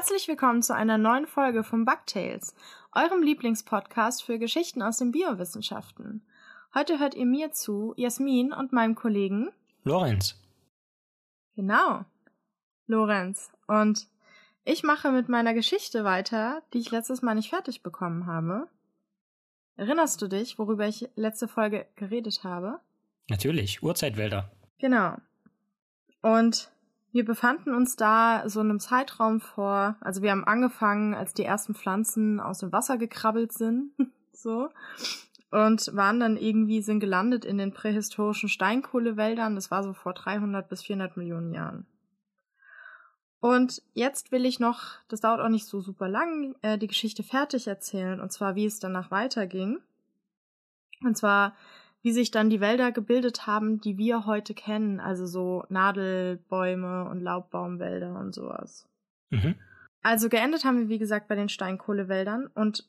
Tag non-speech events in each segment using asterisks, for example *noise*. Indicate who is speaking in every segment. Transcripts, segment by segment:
Speaker 1: Herzlich willkommen zu einer neuen Folge von Bugtails, eurem Lieblingspodcast für Geschichten aus den Biowissenschaften. Heute hört ihr mir zu, Jasmin und meinem Kollegen
Speaker 2: Lorenz.
Speaker 1: Genau, Lorenz. Und ich mache mit meiner Geschichte weiter, die ich letztes Mal nicht fertig bekommen habe. Erinnerst du dich, worüber ich letzte Folge geredet habe?
Speaker 2: Natürlich, Urzeitwälder.
Speaker 1: Genau. Und wir befanden uns da so einem Zeitraum vor, also wir haben angefangen, als die ersten Pflanzen aus dem Wasser gekrabbelt sind, *laughs* so, und waren dann irgendwie, sind gelandet in den prähistorischen Steinkohlewäldern, das war so vor 300 bis 400 Millionen Jahren. Und jetzt will ich noch, das dauert auch nicht so super lang, äh, die Geschichte fertig erzählen, und zwar wie es danach weiterging. Und zwar wie sich dann die Wälder gebildet haben, die wir heute kennen, also so Nadelbäume und Laubbaumwälder und sowas. Mhm. Also geendet haben wir, wie gesagt, bei den Steinkohlewäldern. Und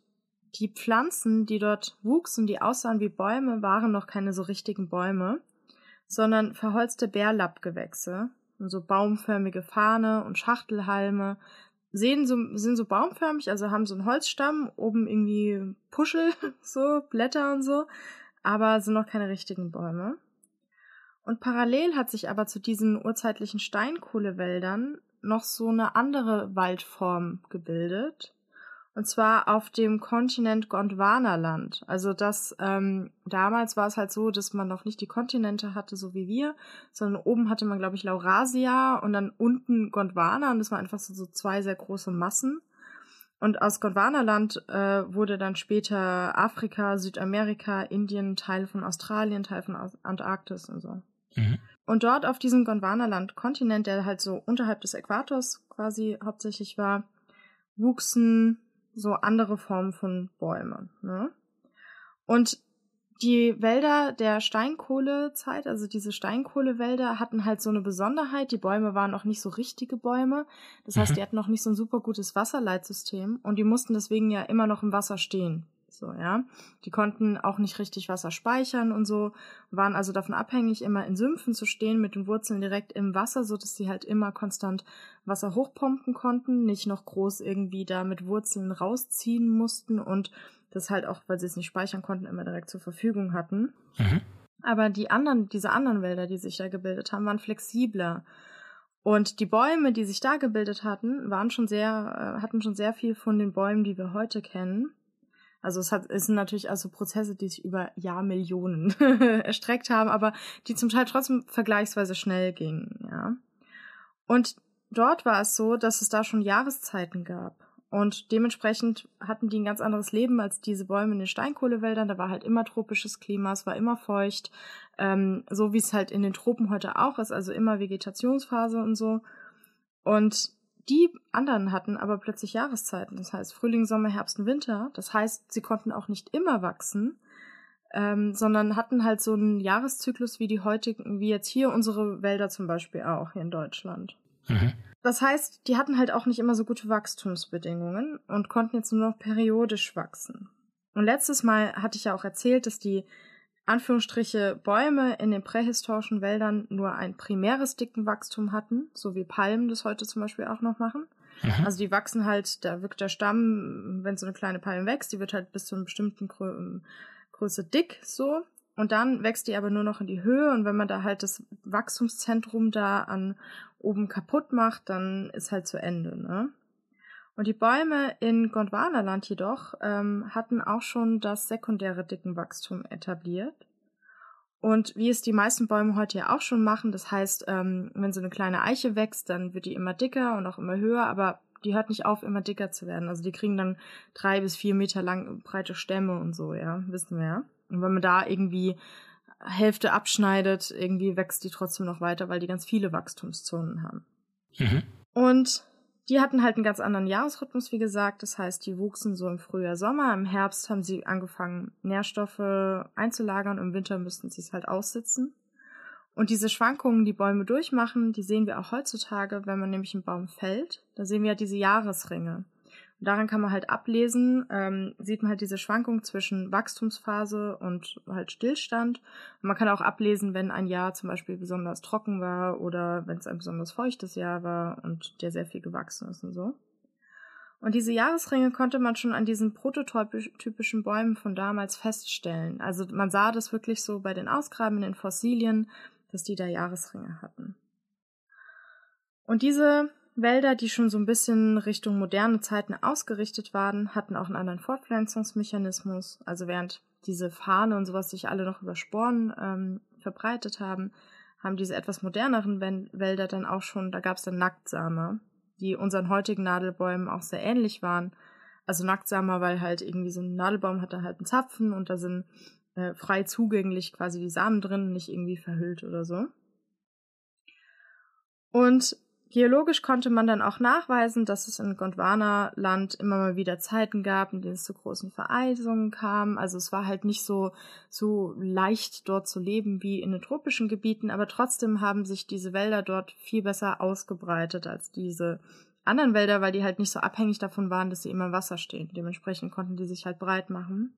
Speaker 1: die Pflanzen, die dort wuchsen, die aussahen wie Bäume, waren noch keine so richtigen Bäume, sondern verholzte Bärlappgewächse. Und so baumförmige Fahne und Schachtelhalme, sehen so, sind so baumförmig, also haben so einen Holzstamm, oben irgendwie Puschel, *laughs* so, Blätter und so, aber sind noch keine richtigen Bäume. Und parallel hat sich aber zu diesen urzeitlichen Steinkohlewäldern noch so eine andere Waldform gebildet. Und zwar auf dem Kontinent Gondwanaland. Also das, ähm, damals war es halt so, dass man noch nicht die Kontinente hatte, so wie wir, sondern oben hatte man, glaube ich, Laurasia und dann unten Gondwana und das waren einfach so, so zwei sehr große Massen. Und aus Gondwanaland äh, wurde dann später Afrika, Südamerika, Indien, Teil von Australien, Teil von Antarktis und so. Mhm. Und dort auf diesem Gondwanaland-Kontinent, der halt so unterhalb des Äquators quasi hauptsächlich war, wuchsen so andere Formen von Bäumen. Ne? Und die Wälder der Steinkohlezeit, also diese Steinkohlewälder, hatten halt so eine Besonderheit. Die Bäume waren auch nicht so richtige Bäume. Das heißt, mhm. die hatten noch nicht so ein super gutes Wasserleitsystem und die mussten deswegen ja immer noch im Wasser stehen. So, ja. Die konnten auch nicht richtig Wasser speichern und so, waren also davon abhängig, immer in Sümpfen zu stehen, mit den Wurzeln direkt im Wasser, so dass sie halt immer konstant Wasser hochpumpen konnten, nicht noch groß irgendwie da mit Wurzeln rausziehen mussten und das halt auch, weil sie es nicht speichern konnten, immer direkt zur Verfügung hatten. Mhm. Aber die anderen, diese anderen Wälder, die sich da gebildet haben, waren flexibler. Und die Bäume, die sich da gebildet hatten, waren schon sehr, äh, hatten schon sehr viel von den Bäumen, die wir heute kennen. Also es, hat, es sind natürlich also Prozesse, die sich über Jahrmillionen *laughs* erstreckt haben, aber die zum Teil trotzdem vergleichsweise schnell gingen, ja. Und dort war es so, dass es da schon Jahreszeiten gab. Und dementsprechend hatten die ein ganz anderes Leben als diese Bäume in den Steinkohlewäldern. Da war halt immer tropisches Klima, es war immer feucht, ähm, so wie es halt in den Tropen heute auch ist, also immer Vegetationsphase und so. Und die anderen hatten aber plötzlich Jahreszeiten, das heißt Frühling, Sommer, Herbst und Winter. Das heißt, sie konnten auch nicht immer wachsen, ähm, sondern hatten halt so einen Jahreszyklus wie die heutigen, wie jetzt hier unsere Wälder zum Beispiel auch hier in Deutschland. Mhm. Das heißt, die hatten halt auch nicht immer so gute Wachstumsbedingungen und konnten jetzt nur noch periodisch wachsen. Und letztes Mal hatte ich ja auch erzählt, dass die Anführungsstriche Bäume in den prähistorischen Wäldern nur ein primäres dicken Wachstum hatten, so wie Palmen das heute zum Beispiel auch noch machen. Mhm. Also die wachsen halt, da wirkt der Stamm, wenn so eine kleine Palme wächst, die wird halt bis zu einer bestimmten Grö Größe dick so. Und dann wächst die aber nur noch in die Höhe und wenn man da halt das Wachstumszentrum da an oben kaputt macht, dann ist halt zu Ende, ne? Und die Bäume in Gondwanaland jedoch ähm, hatten auch schon das sekundäre Dickenwachstum etabliert. Und wie es die meisten Bäume heute ja auch schon machen, das heißt, ähm, wenn so eine kleine Eiche wächst, dann wird die immer dicker und auch immer höher, aber die hört nicht auf, immer dicker zu werden. Also die kriegen dann drei bis vier Meter lang breite Stämme und so, ja, wissen wir ja. Und wenn man da irgendwie Hälfte abschneidet, irgendwie wächst die trotzdem noch weiter, weil die ganz viele Wachstumszonen haben. Mhm. Und die hatten halt einen ganz anderen Jahresrhythmus, wie gesagt. Das heißt, die wuchsen so im Frühjahr, Sommer. Im Herbst haben sie angefangen, Nährstoffe einzulagern. Im Winter müssten sie es halt aussitzen. Und diese Schwankungen, die Bäume durchmachen, die sehen wir auch heutzutage, wenn man nämlich einen Baum fällt. Da sehen wir ja diese Jahresringe. Und daran kann man halt ablesen, ähm, sieht man halt diese Schwankung zwischen Wachstumsphase und halt Stillstand. Und man kann auch ablesen, wenn ein Jahr zum Beispiel besonders trocken war oder wenn es ein besonders feuchtes Jahr war und der sehr viel gewachsen ist und so. Und diese Jahresringe konnte man schon an diesen prototypischen Bäumen von damals feststellen. Also man sah das wirklich so bei den Ausgrabungen in den Fossilien, dass die da Jahresringe hatten. Und diese Wälder, die schon so ein bisschen Richtung moderne Zeiten ausgerichtet waren, hatten auch einen anderen Fortpflanzungsmechanismus. Also während diese Fahne und sowas sich alle noch über Sporen ähm, verbreitet haben, haben diese etwas moderneren Wälder dann auch schon, da gab es dann Nacktsame, die unseren heutigen Nadelbäumen auch sehr ähnlich waren. Also Nacktsamer, weil halt irgendwie so ein Nadelbaum hat da halt einen Zapfen und da sind äh, frei zugänglich quasi die Samen drin, nicht irgendwie verhüllt oder so. Und Geologisch konnte man dann auch nachweisen, dass es in Gondwana-Land immer mal wieder Zeiten gab, in denen es zu großen Vereisungen kam. Also es war halt nicht so, so leicht dort zu leben wie in den tropischen Gebieten, aber trotzdem haben sich diese Wälder dort viel besser ausgebreitet als diese anderen Wälder, weil die halt nicht so abhängig davon waren, dass sie immer im Wasser stehen. Dementsprechend konnten die sich halt breit machen.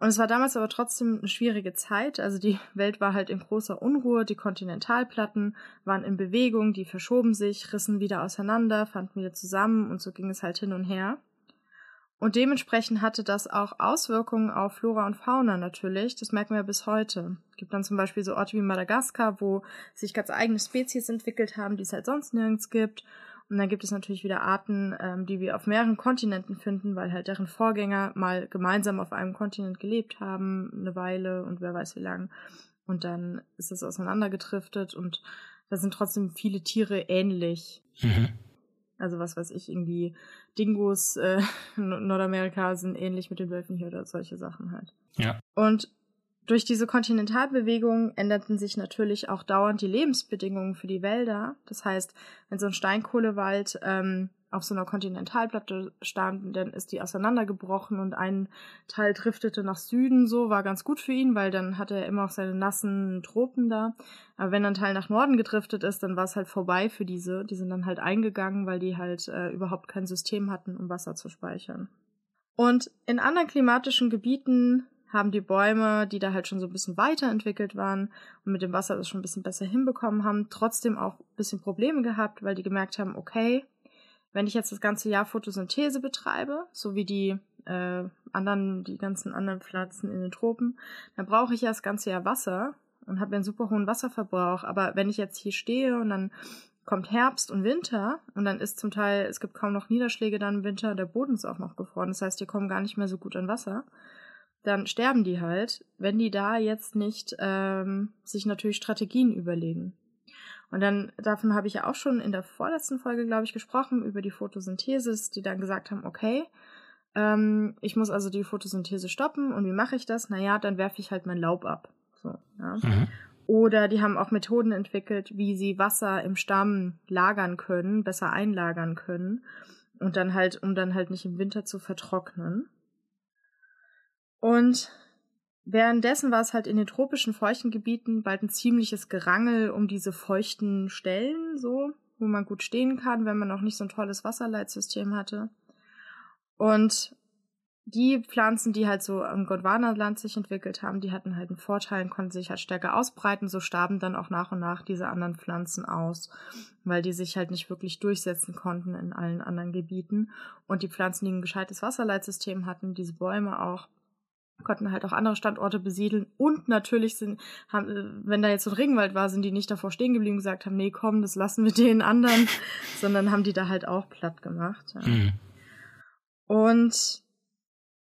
Speaker 1: Und es war damals aber trotzdem eine schwierige Zeit. Also die Welt war halt in großer Unruhe, die Kontinentalplatten waren in Bewegung, die verschoben sich, rissen wieder auseinander, fanden wieder zusammen und so ging es halt hin und her. Und dementsprechend hatte das auch Auswirkungen auf Flora und Fauna natürlich. Das merken wir bis heute. Gibt dann zum Beispiel so Orte wie Madagaskar, wo sich ganz eigene Spezies entwickelt haben, die es halt sonst nirgends gibt. Und dann gibt es natürlich wieder Arten, ähm, die wir auf mehreren Kontinenten finden, weil halt deren Vorgänger mal gemeinsam auf einem Kontinent gelebt haben, eine Weile und wer weiß wie lang. Und dann ist es auseinandergedriftet und da sind trotzdem viele Tiere ähnlich. Mhm. Also was weiß ich, irgendwie Dingos äh, *laughs* in Nordamerika sind ähnlich mit den Wölfen hier oder solche Sachen halt.
Speaker 2: Ja.
Speaker 1: Und durch diese Kontinentalbewegung änderten sich natürlich auch dauernd die Lebensbedingungen für die Wälder. Das heißt, wenn so ein Steinkohlewald ähm, auf so einer Kontinentalplatte stand, dann ist die auseinandergebrochen und ein Teil driftete nach Süden, so war ganz gut für ihn, weil dann hatte er immer auch seine nassen Tropen da. Aber wenn ein Teil nach Norden gedriftet ist, dann war es halt vorbei für diese. Die sind dann halt eingegangen, weil die halt äh, überhaupt kein System hatten, um Wasser zu speichern. Und in anderen klimatischen Gebieten haben die Bäume, die da halt schon so ein bisschen weiterentwickelt waren und mit dem Wasser das schon ein bisschen besser hinbekommen haben, trotzdem auch ein bisschen Probleme gehabt, weil die gemerkt haben, okay, wenn ich jetzt das ganze Jahr Photosynthese betreibe, so wie die äh, anderen, die ganzen anderen Pflanzen in den Tropen, dann brauche ich ja das ganze Jahr Wasser und habe einen super hohen Wasserverbrauch. Aber wenn ich jetzt hier stehe und dann kommt Herbst und Winter und dann ist zum Teil, es gibt kaum noch Niederschläge dann im Winter, der Boden ist auch noch gefroren. Das heißt, die kommen gar nicht mehr so gut an Wasser dann sterben die halt, wenn die da jetzt nicht ähm, sich natürlich Strategien überlegen. Und dann, davon habe ich ja auch schon in der vorletzten Folge, glaube ich, gesprochen, über die Photosynthesis, die dann gesagt haben, okay, ähm, ich muss also die Photosynthese stoppen und wie mache ich das? Naja, dann werfe ich halt mein Laub ab. So, ja. Mhm. Oder die haben auch Methoden entwickelt, wie sie Wasser im Stamm lagern können, besser einlagern können. Und dann halt, um dann halt nicht im Winter zu vertrocknen. Und währenddessen war es halt in den tropischen feuchten Gebieten bald ein ziemliches Gerangel um diese feuchten Stellen, so, wo man gut stehen kann, wenn man noch nicht so ein tolles Wasserleitsystem hatte. Und die Pflanzen, die halt so im Gondwana-Land sich entwickelt haben, die hatten halt einen Vorteil und konnten sich halt stärker ausbreiten. So starben dann auch nach und nach diese anderen Pflanzen aus, weil die sich halt nicht wirklich durchsetzen konnten in allen anderen Gebieten. Und die Pflanzen, die ein gescheites Wasserleitsystem hatten, diese Bäume auch, konnten halt auch andere Standorte besiedeln und natürlich sind, haben, äh, wenn da jetzt so ein Regenwald war, sind die nicht davor stehen geblieben und gesagt haben, nee, komm, das lassen wir *laughs* den anderen, *laughs* sondern haben die da halt auch platt gemacht. Ja. Mhm. Und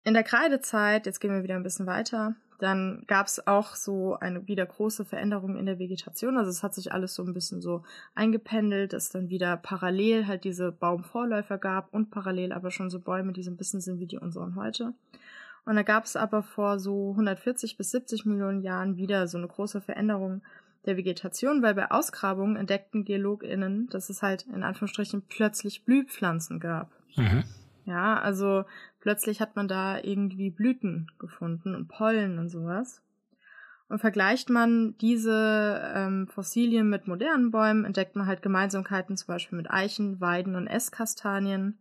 Speaker 1: in der Kreidezeit, jetzt gehen wir wieder ein bisschen weiter, dann gab es auch so eine wieder große Veränderung in der Vegetation. Also es hat sich alles so ein bisschen so eingependelt, dass dann wieder parallel halt diese Baumvorläufer gab und parallel aber schon so Bäume, die so ein bisschen sind wie die unseren heute. Und da gab es aber vor so 140 bis 70 Millionen Jahren wieder so eine große Veränderung der Vegetation, weil bei Ausgrabungen entdeckten GeologInnen, dass es halt in Anführungsstrichen plötzlich Blühpflanzen gab. Mhm. Ja, also plötzlich hat man da irgendwie Blüten gefunden und Pollen und sowas. Und vergleicht man diese ähm, Fossilien mit modernen Bäumen, entdeckt man halt Gemeinsamkeiten zum Beispiel mit Eichen, Weiden und Esskastanien.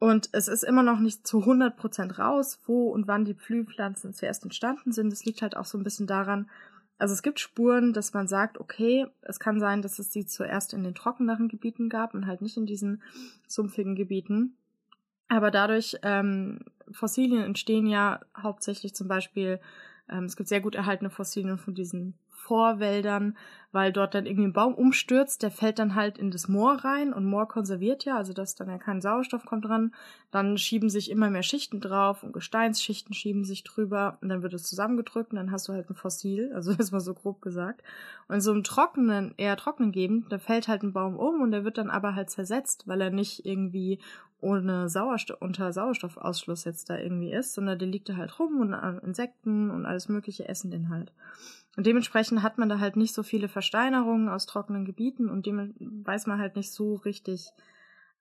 Speaker 1: Und es ist immer noch nicht zu 100% raus, wo und wann die Blühpflanzen zuerst entstanden sind. Das liegt halt auch so ein bisschen daran, Also es gibt Spuren, dass man sagt, okay, es kann sein, dass es sie zuerst in den trockeneren Gebieten gab und halt nicht in diesen sumpfigen Gebieten. Aber dadurch, ähm, Fossilien entstehen ja hauptsächlich zum Beispiel, ähm, es gibt sehr gut erhaltene Fossilien von diesen Vorwäldern, weil dort dann irgendwie ein Baum umstürzt, der fällt dann halt in das Moor rein und Moor konserviert ja, also dass dann ja kein Sauerstoff kommt dran. Dann schieben sich immer mehr Schichten drauf und Gesteinsschichten schieben sich drüber und dann wird es zusammengedrückt und dann hast du halt ein Fossil, *laughs* also das war so grob gesagt. Und in so einem trockenen, eher trockenen Gegend, da fällt halt ein Baum um und der wird dann aber halt zersetzt, weil er nicht irgendwie ohne Sauerstoff, unter Sauerstoffausschluss jetzt da irgendwie ist, sondern der liegt da halt rum und Insekten und alles mögliche essen den halt. Und dementsprechend hat man da halt nicht so viele Versteinerungen aus trockenen Gebieten und dem weiß man halt nicht so richtig,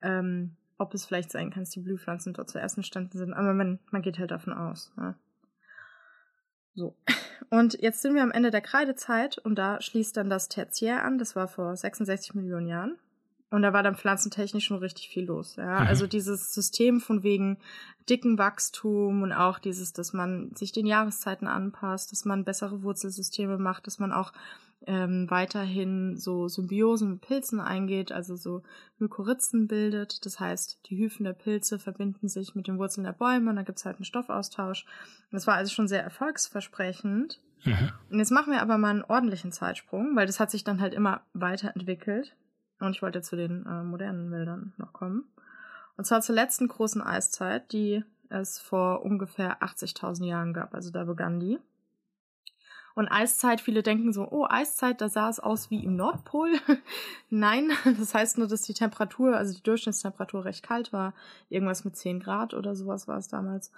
Speaker 1: ähm, ob es vielleicht sein kann, dass die Blühpflanzen dort zuerst entstanden sind. Aber man, man geht halt davon aus. Ja. So. Und jetzt sind wir am Ende der Kreidezeit und da schließt dann das Tertiär an. Das war vor 66 Millionen Jahren. Und da war dann pflanzentechnisch schon richtig viel los. Ja? Mhm. Also dieses System von wegen dicken Wachstum und auch dieses, dass man sich den Jahreszeiten anpasst, dass man bessere Wurzelsysteme macht, dass man auch ähm, weiterhin so Symbiosen mit Pilzen eingeht, also so Mykorrhizen bildet. Das heißt, die Hyphen der Pilze verbinden sich mit den Wurzeln der Bäume und da gibt's halt einen Stoffaustausch. Das war also schon sehr erfolgsversprechend. Mhm. Und jetzt machen wir aber mal einen ordentlichen Zeitsprung, weil das hat sich dann halt immer weiterentwickelt. Und ich wollte zu den äh, modernen Wäldern noch kommen. Und zwar zur letzten großen Eiszeit, die es vor ungefähr 80.000 Jahren gab. Also da begann die. Und Eiszeit, viele denken so, oh, Eiszeit, da sah es aus wie im Nordpol. *laughs* Nein, *laughs* das heißt nur, dass die Temperatur, also die Durchschnittstemperatur recht kalt war. Irgendwas mit 10 Grad oder sowas war es damals.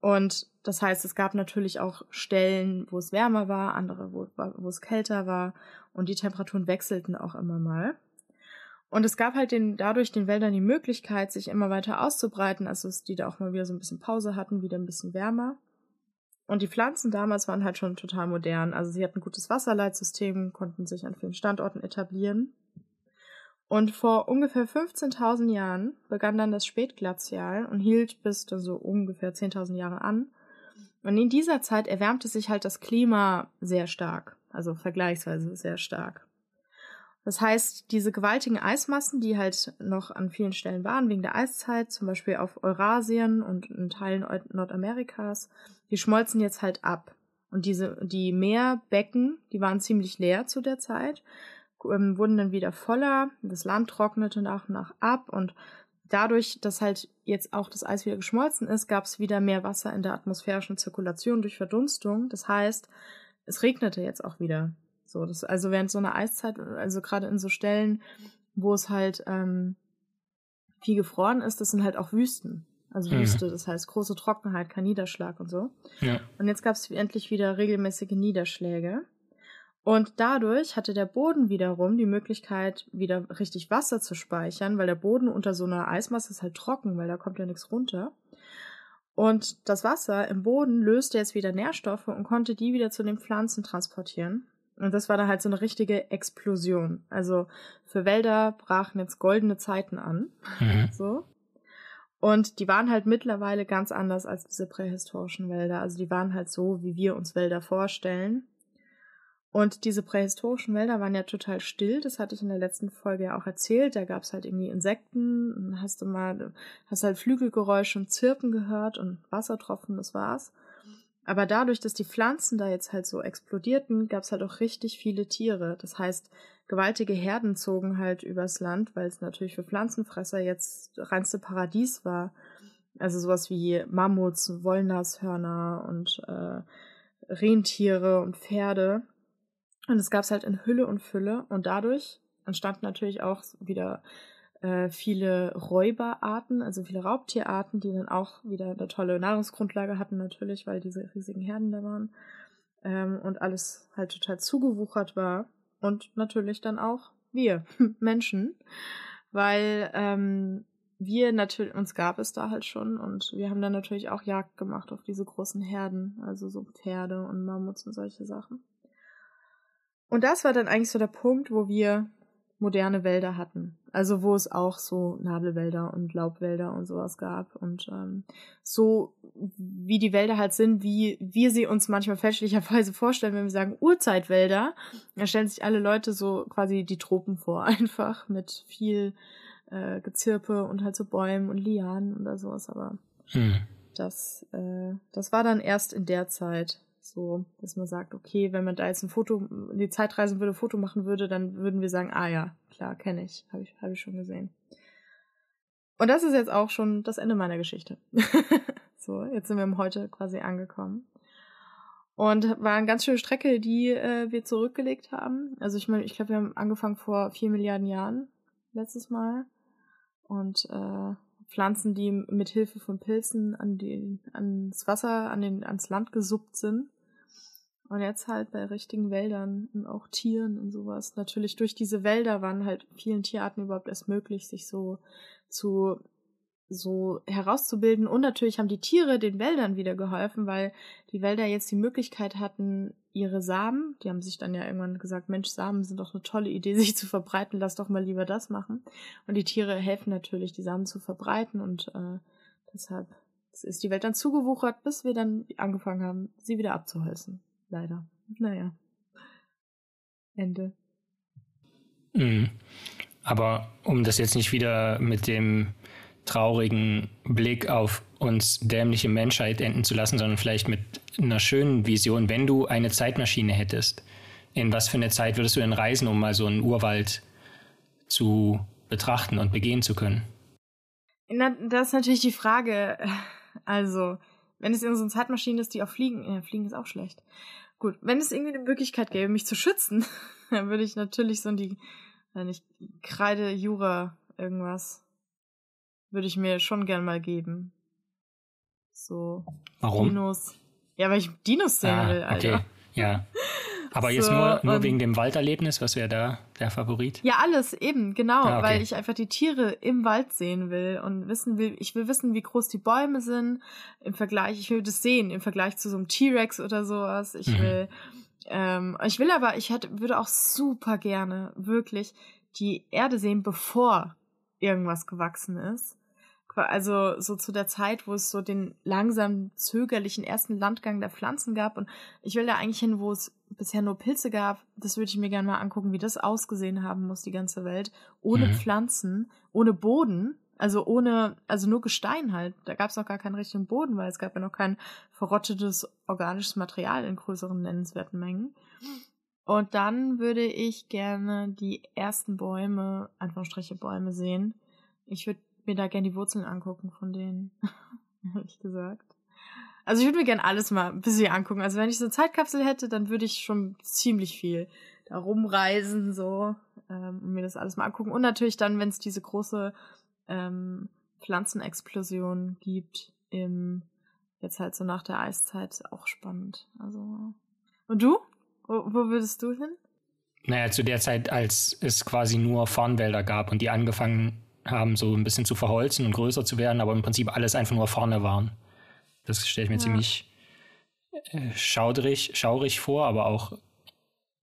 Speaker 1: Und das heißt, es gab natürlich auch Stellen, wo es wärmer war, andere, wo, wo es kälter war. Und die Temperaturen wechselten auch immer mal. Und es gab halt den, dadurch den Wäldern die Möglichkeit, sich immer weiter auszubreiten, also dass die da auch mal wieder so ein bisschen Pause hatten, wieder ein bisschen wärmer. Und die Pflanzen damals waren halt schon total modern. Also sie hatten ein gutes Wasserleitsystem, konnten sich an vielen Standorten etablieren. Und vor ungefähr 15.000 Jahren begann dann das Spätglazial und hielt bis dann so ungefähr 10.000 Jahre an. Und in dieser Zeit erwärmte sich halt das Klima sehr stark, also vergleichsweise sehr stark. Das heißt, diese gewaltigen Eismassen, die halt noch an vielen Stellen waren wegen der Eiszeit, zum Beispiel auf Eurasien und in Teilen Nordamerikas, die schmolzen jetzt halt ab. Und diese, die Meerbecken, die waren ziemlich leer zu der Zeit, ähm, wurden dann wieder voller, das Land trocknete nach und nach ab und dadurch, dass halt jetzt auch das Eis wieder geschmolzen ist, gab es wieder mehr Wasser in der atmosphärischen Zirkulation durch Verdunstung. Das heißt, es regnete jetzt auch wieder. So, das, also während so einer Eiszeit, also gerade in so Stellen, wo es halt ähm, viel gefroren ist, das sind halt auch Wüsten. Also mhm. Wüste, das heißt große Trockenheit, kein Niederschlag und so. Ja. Und jetzt gab es endlich wieder regelmäßige Niederschläge. Und dadurch hatte der Boden wiederum die Möglichkeit, wieder richtig Wasser zu speichern, weil der Boden unter so einer Eismasse ist halt trocken, weil da kommt ja nichts runter. Und das Wasser im Boden löste jetzt wieder Nährstoffe und konnte die wieder zu den Pflanzen transportieren. Und das war dann halt so eine richtige Explosion. Also für Wälder brachen jetzt goldene Zeiten an. Mhm. So. Und die waren halt mittlerweile ganz anders als diese prähistorischen Wälder. Also die waren halt so, wie wir uns Wälder vorstellen. Und diese prähistorischen Wälder waren ja total still. Das hatte ich in der letzten Folge ja auch erzählt. Da gab es halt irgendwie Insekten. Hast du mal, hast halt Flügelgeräusche und Zirpen gehört und Wassertropfen, das war's. Aber dadurch, dass die Pflanzen da jetzt halt so explodierten, gab es halt auch richtig viele Tiere. Das heißt, gewaltige Herden zogen halt übers Land, weil es natürlich für Pflanzenfresser jetzt reinste Paradies war. Also sowas wie Mammuts, Wollnashörner und äh, Rentiere und Pferde. Und es gab es halt in Hülle und Fülle. Und dadurch entstanden natürlich auch wieder äh, viele Räuberarten, also viele Raubtierarten, die dann auch wieder eine tolle Nahrungsgrundlage hatten, natürlich, weil diese riesigen Herden da waren. Ähm, und alles halt total zugewuchert war. Und natürlich dann auch wir, *laughs* Menschen. Weil ähm, wir natürlich, uns gab es da halt schon und wir haben dann natürlich auch Jagd gemacht auf diese großen Herden, also so Pferde und Mammuts und solche Sachen. Und das war dann eigentlich so der Punkt, wo wir moderne Wälder hatten. Also wo es auch so Nadelwälder und Laubwälder und sowas gab. Und ähm, so wie die Wälder halt sind, wie wir sie uns manchmal fälschlicherweise vorstellen, wenn wir sagen Urzeitwälder, da stellen sich alle Leute so quasi die Tropen vor, *laughs* einfach mit viel äh, Gezirpe und halt so Bäumen und Lianen oder sowas. Aber hm. das, äh, das war dann erst in der Zeit so, dass man sagt, okay, wenn man da jetzt ein Foto, die Zeit reisen würde, Foto machen würde, dann würden wir sagen, ah ja, klar, kenne ich, habe ich, hab ich schon gesehen. Und das ist jetzt auch schon das Ende meiner Geschichte. *laughs* so, jetzt sind wir im Heute quasi angekommen. Und war eine ganz schöne Strecke, die äh, wir zurückgelegt haben. Also ich meine, ich glaube, wir haben angefangen vor vier Milliarden Jahren letztes Mal. Und äh, Pflanzen, die mit Hilfe von Pilzen an den, ans Wasser, an den, ans Land gesuppt sind. Und jetzt halt bei richtigen Wäldern und auch Tieren und sowas. Natürlich durch diese Wälder waren halt vielen Tierarten überhaupt erst möglich, sich so zu so herauszubilden. Und natürlich haben die Tiere den Wäldern wieder geholfen, weil die Wälder jetzt die Möglichkeit hatten, ihre Samen, die haben sich dann ja irgendwann gesagt, Mensch, Samen sind doch eine tolle Idee, *laughs* sich zu verbreiten, lass doch mal lieber das machen. Und die Tiere helfen natürlich, die Samen zu verbreiten und äh, deshalb ist die Welt dann zugewuchert, bis wir dann angefangen haben, sie wieder abzuholzen. Leider. Naja. Ende.
Speaker 2: Mhm. Aber um das jetzt nicht wieder mit dem traurigen Blick auf uns dämliche Menschheit enden zu lassen, sondern vielleicht mit einer schönen Vision, wenn du eine Zeitmaschine hättest. In was für eine Zeit würdest du denn reisen, um mal so einen Urwald zu betrachten und begehen zu können?
Speaker 1: Na, das ist natürlich die Frage. Also, wenn es in so Zeitmaschine ist, die auch fliegen, ja, fliegen ist auch schlecht. Gut, wenn es irgendwie eine Möglichkeit gäbe, mich zu schützen, *laughs* dann würde ich natürlich so in die, wenn ich Kreide, Jura, irgendwas würde ich mir schon gern mal geben. So.
Speaker 2: Warum?
Speaker 1: Dinos. Ja, weil ich Dinos sehen ah, will, Alter. Okay,
Speaker 2: ja. *laughs* Aber so, jetzt nur, nur wegen dem Walderlebnis, was wäre da der Favorit?
Speaker 1: Ja, alles, eben, genau, ah, okay. weil ich einfach die Tiere im Wald sehen will und wissen will, ich will wissen, wie groß die Bäume sind im Vergleich, ich will das sehen im Vergleich zu so einem T-Rex oder sowas. Ich mhm. will, ähm, ich will aber, ich hätte, würde auch super gerne wirklich die Erde sehen, bevor irgendwas gewachsen ist also so zu der Zeit, wo es so den langsam zögerlichen ersten Landgang der Pflanzen gab. Und ich will da eigentlich hin, wo es bisher nur Pilze gab. Das würde ich mir gerne mal angucken, wie das ausgesehen haben muss, die ganze Welt. Ohne mhm. Pflanzen, ohne Boden, also ohne, also nur Gestein halt. Da gab es noch gar keinen richtigen Boden, weil es gab ja noch kein verrottetes organisches Material in größeren nennenswerten Mengen. Und dann würde ich gerne die ersten Bäume, Anführungsstriche Bäume sehen. Ich würde mir da gerne die Wurzeln angucken von denen. *laughs* Ehrlich gesagt. Also ich würde mir gerne alles mal ein bisschen angucken. Also wenn ich so eine Zeitkapsel hätte, dann würde ich schon ziemlich viel da rumreisen, so, ähm, und mir das alles mal angucken. Und natürlich dann, wenn es diese große ähm, Pflanzenexplosion gibt, im, jetzt halt so nach der Eiszeit, auch spannend. Also. Und du? Wo, wo würdest du hin?
Speaker 2: Naja, zu der Zeit, als es quasi nur Farnwälder gab und die angefangen haben, so ein bisschen zu verholzen und größer zu werden, aber im Prinzip alles einfach nur vorne waren. Das stelle ich mir ja. ziemlich äh, schaurig, schaurig vor, aber auch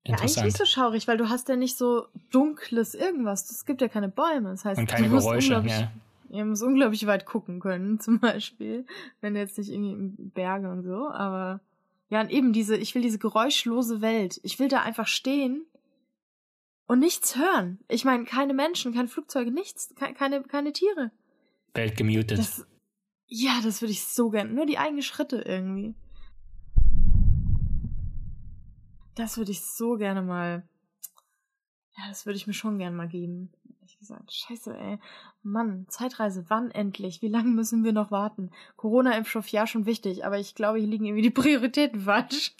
Speaker 2: interessant.
Speaker 1: Ja, eigentlich nicht so schaurig, weil du hast ja nicht so dunkles irgendwas. Es gibt ja keine Bäume. Das heißt,
Speaker 2: und keine Geräusche, ja.
Speaker 1: Ihr muss unglaublich weit gucken können, *laughs* zum Beispiel. Wenn jetzt nicht irgendwie Berge und so, aber ja, und eben diese, ich will diese geräuschlose Welt. Ich will da einfach stehen und nichts hören. Ich meine, keine Menschen, keine Flugzeuge, nichts, keine, keine Tiere.
Speaker 2: Welt gemutet.
Speaker 1: Das, ja, das würde ich so gern. Nur die eigenen Schritte irgendwie. Das würde ich so gerne mal. Ja, das würde ich mir schon gern mal geben. Ehrlich gesagt. Scheiße, ey. Mann, Zeitreise, wann endlich? Wie lange müssen wir noch warten? Corona-Impfstoff, ja, schon wichtig, aber ich glaube, hier liegen irgendwie die *laughs* Prioritäten falsch.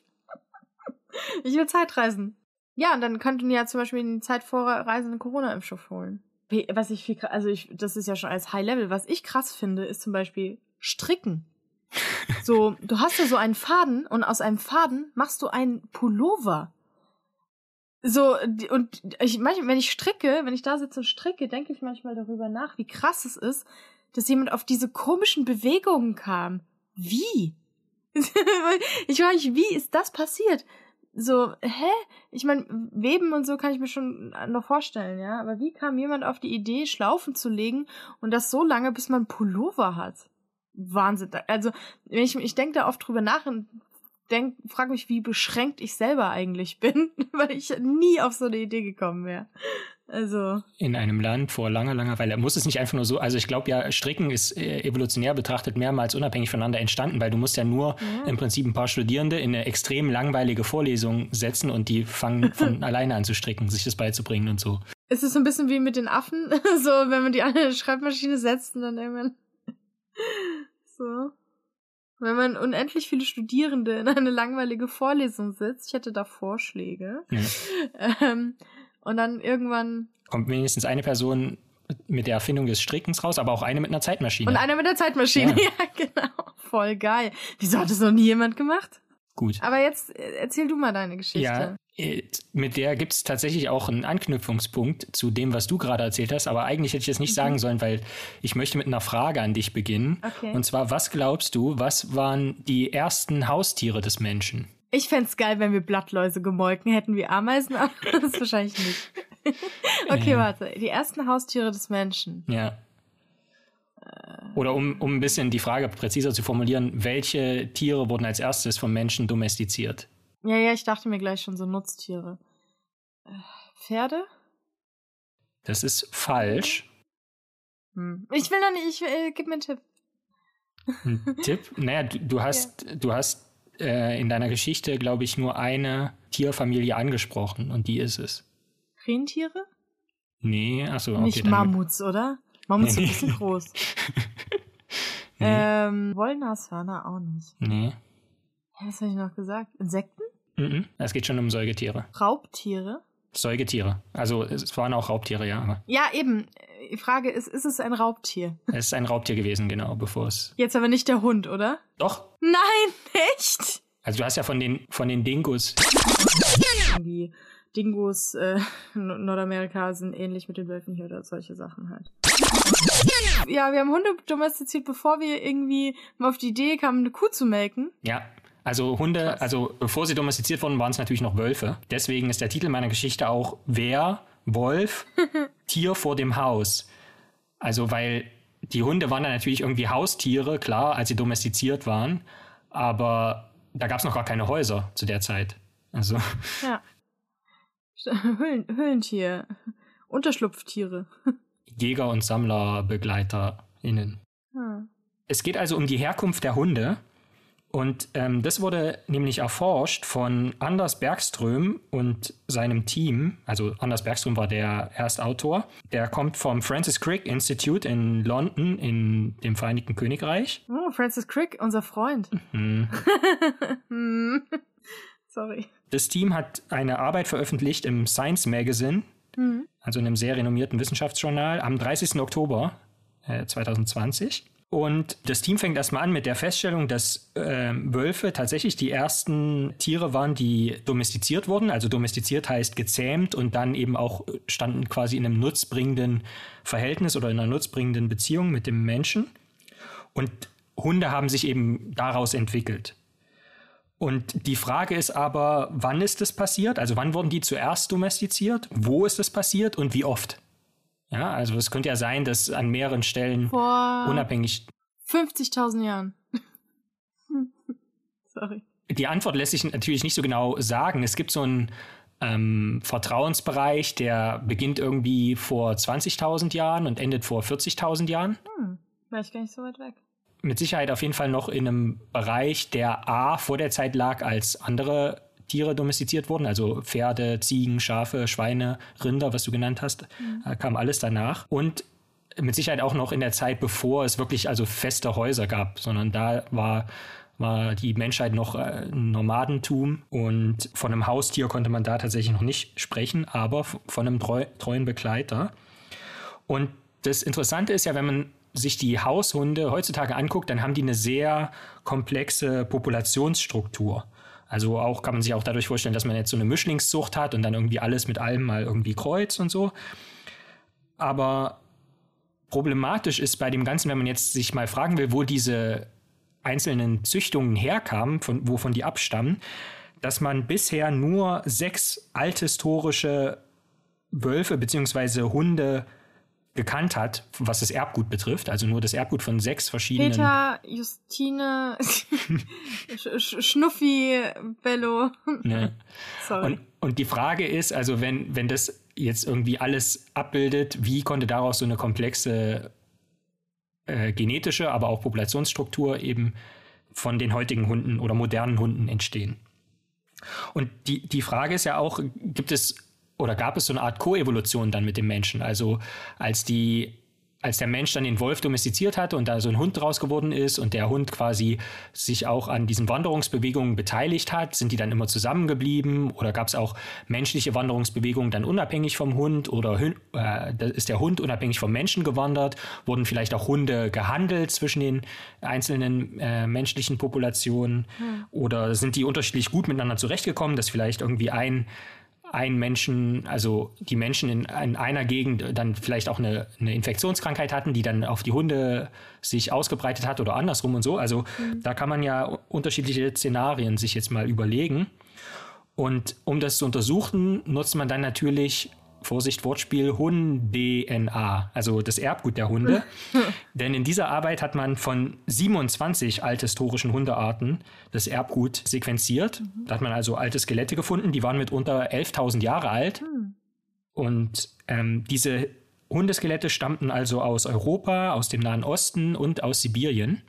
Speaker 1: ich will Zeitreisen. Ja, und dann könnten ja zum Beispiel in die Zeit vor Reisen einen Corona-Impfstoff holen. Was ich viel, also ich, das ist ja schon als High Level. Was ich krass finde, ist zum Beispiel Stricken. *laughs* So, du hast ja so einen Faden und aus einem Faden machst du einen Pullover. So, und ich, manchmal, wenn ich stricke, wenn ich da sitze und stricke, denke ich manchmal darüber nach, wie krass es ist, dass jemand auf diese komischen Bewegungen kam. Wie? *laughs* ich mich, wie ist das passiert? So, hä? Ich meine, Weben und so kann ich mir schon noch vorstellen, ja. Aber wie kam jemand auf die Idee, Schlaufen zu legen und das so lange, bis man Pullover hat? Wahnsinn. Also, ich, ich denke da oft drüber nach und denk, frag mich, wie beschränkt ich selber eigentlich bin, *laughs* weil ich nie auf so eine Idee gekommen wäre. Also.
Speaker 2: In einem Land vor langer, langer Weile. Muss es nicht einfach nur so, also ich glaube ja, Stricken ist äh, evolutionär betrachtet mehrmals unabhängig voneinander entstanden, weil du musst ja nur ja. im Prinzip ein paar Studierende in eine extrem langweilige Vorlesung setzen und die fangen von *laughs* alleine an zu stricken, sich das beizubringen und so.
Speaker 1: Ist es so ein bisschen wie mit den Affen? *laughs* so, wenn man die an eine Schreibmaschine setzt und dann irgendwann. *laughs* so. Wenn man unendlich viele Studierende in eine langweilige Vorlesung sitzt, ich hätte da Vorschläge. Ja. Ähm, und dann irgendwann.
Speaker 2: Kommt wenigstens eine Person mit der Erfindung des Strickens raus, aber auch eine mit einer Zeitmaschine.
Speaker 1: Und eine mit der Zeitmaschine, ja, *laughs* ja genau. Voll geil. Wieso hat das noch nie jemand gemacht?
Speaker 2: Gut.
Speaker 1: Aber jetzt äh, erzähl du mal deine Geschichte.
Speaker 2: Ja, äh, mit der gibt es tatsächlich auch einen Anknüpfungspunkt zu dem, was du gerade erzählt hast. Aber eigentlich hätte ich das nicht mhm. sagen sollen, weil ich möchte mit einer Frage an dich beginnen. Okay. Und zwar, was glaubst du, was waren die ersten Haustiere des Menschen?
Speaker 1: Ich fände geil, wenn wir Blattläuse gemolken hätten wie Ameisen, aber *laughs* das ist wahrscheinlich nicht. *laughs* okay, äh. warte. Die ersten Haustiere des Menschen.
Speaker 2: Ja. Oder um, um ein bisschen die Frage präziser zu formulieren, welche Tiere wurden als erstes vom Menschen domestiziert?
Speaker 1: Ja, ja, ich dachte mir gleich schon so Nutztiere. Äh, Pferde?
Speaker 2: Das ist falsch.
Speaker 1: Hm. Ich will noch nicht, ich will, äh, gib mir einen Tipp.
Speaker 2: Ein Tipp? Naja, du, du *laughs* hast, ja. du hast äh, in deiner Geschichte, glaube ich, nur eine Tierfamilie angesprochen und die ist es.
Speaker 1: Rentiere?
Speaker 2: Nee, achso.
Speaker 1: Okay, Nicht Mammuts, oder? Mammuts nee. sind ein bisschen groß. *laughs* nee. Ähm, Wollnashörner auch nicht.
Speaker 2: Nee.
Speaker 1: Was habe ich noch gesagt? Insekten?
Speaker 2: Mhm. Es geht schon um Säugetiere.
Speaker 1: Raubtiere?
Speaker 2: Säugetiere. Also es waren auch Raubtiere, ja. Aber
Speaker 1: ja, eben. Die Frage ist, ist es ein Raubtier?
Speaker 2: Es ist ein Raubtier gewesen, genau, bevor es.
Speaker 1: Jetzt aber nicht der Hund, oder?
Speaker 2: Doch.
Speaker 1: Nein, echt?
Speaker 2: Also du hast ja von den, von den Dingos.
Speaker 1: Die Dingos äh, in Nordamerika sind ähnlich mit den Wölfen hier oder solche Sachen halt. Ja, wir haben Hunde domestiziert, bevor wir irgendwie mal auf die Idee kamen, eine Kuh zu melken.
Speaker 2: Ja. Also Hunde, also bevor sie domestiziert wurden, waren es natürlich noch Wölfe. Deswegen ist der Titel meiner Geschichte auch Wer, Wolf, *laughs* Tier vor dem Haus. Also weil die Hunde waren dann natürlich irgendwie Haustiere, klar, als sie domestiziert waren. Aber da gab es noch gar keine Häuser zu der Zeit. Also. *laughs*
Speaker 1: Ja. Höhlen, Höhlentier. Unterschlupftiere.
Speaker 2: Jäger- und SammlerbegleiterInnen. Hm. Es geht also um die Herkunft der Hunde und ähm, das wurde nämlich erforscht von Anders Bergström und seinem Team. Also Anders Bergström war der Erstautor. Der kommt vom Francis Crick Institute in London in dem Vereinigten Königreich.
Speaker 1: Oh, Francis Crick, unser Freund. Mhm. *laughs* Sorry.
Speaker 2: Das Team hat eine Arbeit veröffentlicht im Science Magazine, mhm. also in einem sehr renommierten Wissenschaftsjournal, am 30. Oktober äh, 2020. Und das Team fängt erstmal an mit der Feststellung, dass äh, Wölfe tatsächlich die ersten Tiere waren, die domestiziert wurden. Also domestiziert heißt gezähmt und dann eben auch standen quasi in einem nutzbringenden Verhältnis oder in einer nutzbringenden Beziehung mit dem Menschen. Und Hunde haben sich eben daraus entwickelt. Und die Frage ist aber, wann ist das passiert? Also wann wurden die zuerst domestiziert? Wo ist das passiert und wie oft? Ja, also es könnte ja sein, dass an mehreren Stellen Vor unabhängig.
Speaker 1: 50.000 Jahren. *laughs* Sorry.
Speaker 2: Die Antwort lässt sich natürlich nicht so genau sagen. Es gibt so einen ähm, Vertrauensbereich, der beginnt irgendwie vor 20.000 Jahren und endet vor 40.000 Jahren.
Speaker 1: Hm, war ich gar nicht so weit weg.
Speaker 2: Mit Sicherheit auf jeden Fall noch in einem Bereich, der A vor der Zeit lag als andere Tiere domestiziert wurden, also Pferde, Ziegen, Schafe, Schweine, Rinder, was du genannt hast, mhm. Äh, kam alles danach. Und mit Sicherheit auch noch in der Zeit, bevor es wirklich also feste Häuser gab, sondern da war war die Menschheit noch äh, ein Nomadentum und von einem Haustier konnte man da tatsächlich noch nicht sprechen, aber von einem treu, treuen Begleiter. Und das Interessante ist ja, wenn man sich die Haushunde heutzutage anguckt, dann haben die eine sehr komplexe Populationsstruktur. Also auch kann man sich auch dadurch vorstellen, dass man jetzt so eine Mischlingszucht hat und dann irgendwie alles mit allem mal irgendwie kreuzt und so. Aber problematisch ist bei dem Ganzen, wenn man jetzt sich mal fragen will, wo diese einzelnen Züchtungen herkamen, von, wovon die abstammen, dass man bisher nur sechs althistorische Wölfe bzw. Hunde gekannt hat, was das Erbgut betrifft. Also nur das Erbgut von sechs verschiedenen.
Speaker 1: Peter, Justine, *laughs* Schnuffi, Bello.
Speaker 2: Ne. Sorry. Und, und die Frage ist, also wenn, wenn das jetzt irgendwie alles abbildet, wie konnte daraus so eine komplexe äh, genetische, aber auch Populationsstruktur eben von den heutigen Hunden oder modernen Hunden entstehen? Und die, die Frage ist ja auch, gibt es oder gab es so eine Art Koevolution dann mit dem Menschen? Also als die als der Mensch dann den Wolf domestiziert hatte und da so ein Hund draus geworden ist und der Hund quasi sich auch an diesen Wanderungsbewegungen beteiligt hat, sind die dann immer zusammengeblieben oder gab es auch menschliche Wanderungsbewegungen dann unabhängig vom Hund oder äh, ist der Hund unabhängig vom Menschen gewandert? Wurden vielleicht auch Hunde gehandelt zwischen den einzelnen äh, menschlichen Populationen hm. oder sind die unterschiedlich gut miteinander zurechtgekommen, dass vielleicht irgendwie ein ein Menschen, also die Menschen in, in, einer Gegend dann vielleicht auch eine, eine, Infektionskrankheit hatten, die dann auf die Hunde sich ausgebreitet hat oder andersrum und so. Also mhm. da kann man ja unterschiedliche Szenarien sich jetzt mal überlegen. Und um das zu untersuchen, nutzt man dann natürlich Vorsicht, Wortspiel, Hund-DNA, also das Erbgut der Hunde. Denn in dieser Arbeit hat man von 27 althistorischen Hundearten das Erbgut sequenziert. Da hat man also alte Skelette gefunden, die waren mitunter 11.000 Jahre alt. Mhm. Und ähm, diese Hundeskelette stammten also aus Europa, aus dem Nahen Osten und aus Sibirien.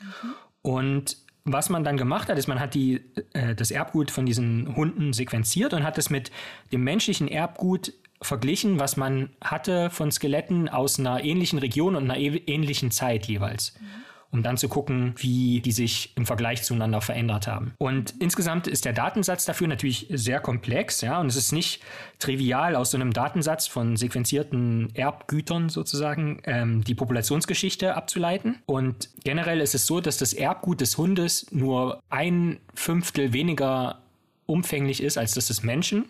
Speaker 2: Mhm. Und was man dann gemacht hat, ist, man hat die, äh, das Erbgut von diesen Hunden sequenziert und hat es mit dem menschlichen Erbgut verglichen, was man hatte von Skeletten aus einer ähnlichen Region und einer ähnlichen Zeit jeweils. Mhm um dann zu gucken, wie die sich im Vergleich zueinander verändert haben. Und insgesamt ist der Datensatz dafür natürlich sehr komplex, ja, und es ist nicht trivial aus so einem Datensatz von sequenzierten Erbgütern sozusagen ähm, die Populationsgeschichte abzuleiten. Und generell ist es so, dass das Erbgut des Hundes nur ein Fünftel weniger umfänglich ist als das des Menschen.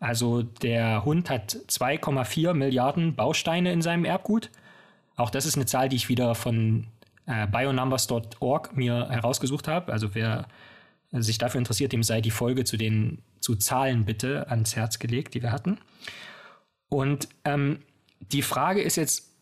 Speaker 2: Also der Hund hat 2,4 Milliarden Bausteine in seinem Erbgut. Auch das ist eine Zahl, die ich wieder von äh, bionumbers.org mir herausgesucht habe. Also wer sich dafür interessiert, dem sei die Folge zu den zu Zahlen bitte ans Herz gelegt, die wir hatten. Und ähm, die Frage ist jetzt,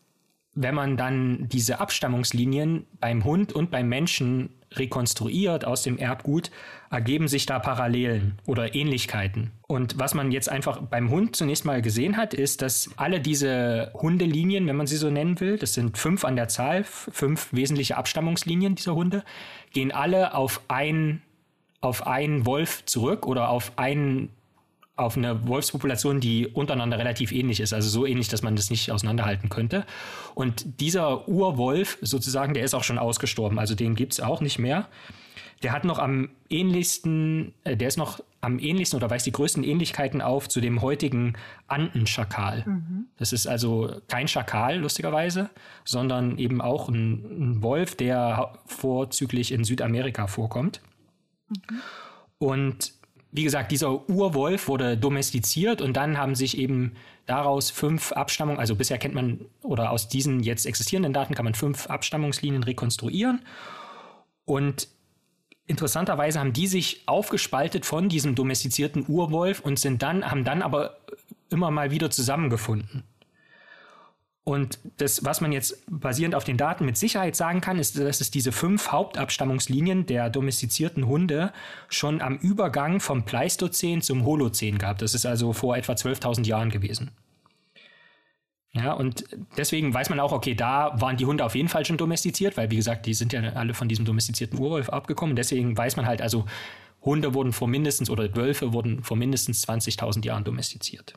Speaker 2: wenn man dann diese Abstammungslinien beim Hund und beim Menschen rekonstruiert aus dem Erbgut, ergeben sich da Parallelen oder Ähnlichkeiten. Und was man jetzt einfach beim Hund zunächst mal gesehen hat, ist, dass alle diese Hundelinien, wenn man sie so nennen will, das sind fünf an der Zahl, fünf wesentliche Abstammungslinien dieser Hunde, gehen alle auf ein auf einen Wolf zurück oder auf einen auf eine Wolfspopulation, die untereinander relativ ähnlich ist, also so ähnlich, dass man das nicht auseinanderhalten könnte. Und dieser Urwolf sozusagen, der ist auch schon ausgestorben, also den gibt es auch nicht mehr. Der hat noch am ähnlichsten, äh, der ist noch am ähnlichsten oder weist die größten Ähnlichkeiten auf zu dem heutigen Andenschakal. Mhm. Das ist also kein Schakal, lustigerweise, sondern eben auch ein, ein Wolf, der vorzüglich in Südamerika vorkommt. Mhm. Und wie gesagt, dieser Urwolf wurde domestiziert und dann haben sich eben daraus fünf Abstammungen, also bisher kennt man oder aus diesen jetzt existierenden Daten kann man fünf Abstammungslinien rekonstruieren. Und interessanterweise haben die sich aufgespaltet von diesem domestizierten Urwolf und sind dann, haben dann aber immer mal wieder zusammengefunden. Und das, was man jetzt basierend auf den Daten mit Sicherheit sagen kann, ist, dass es diese fünf Hauptabstammungslinien der domestizierten Hunde schon am Übergang vom Pleistozän zum Holozän gab. Das ist also vor etwa 12.000 Jahren gewesen. Ja, und deswegen weiß man auch, okay, da waren die Hunde auf jeden Fall schon domestiziert, weil, wie gesagt, die sind ja alle von diesem domestizierten Urwolf abgekommen. Deswegen weiß man halt, also Hunde wurden vor mindestens, oder Wölfe wurden vor mindestens 20.000 Jahren domestiziert.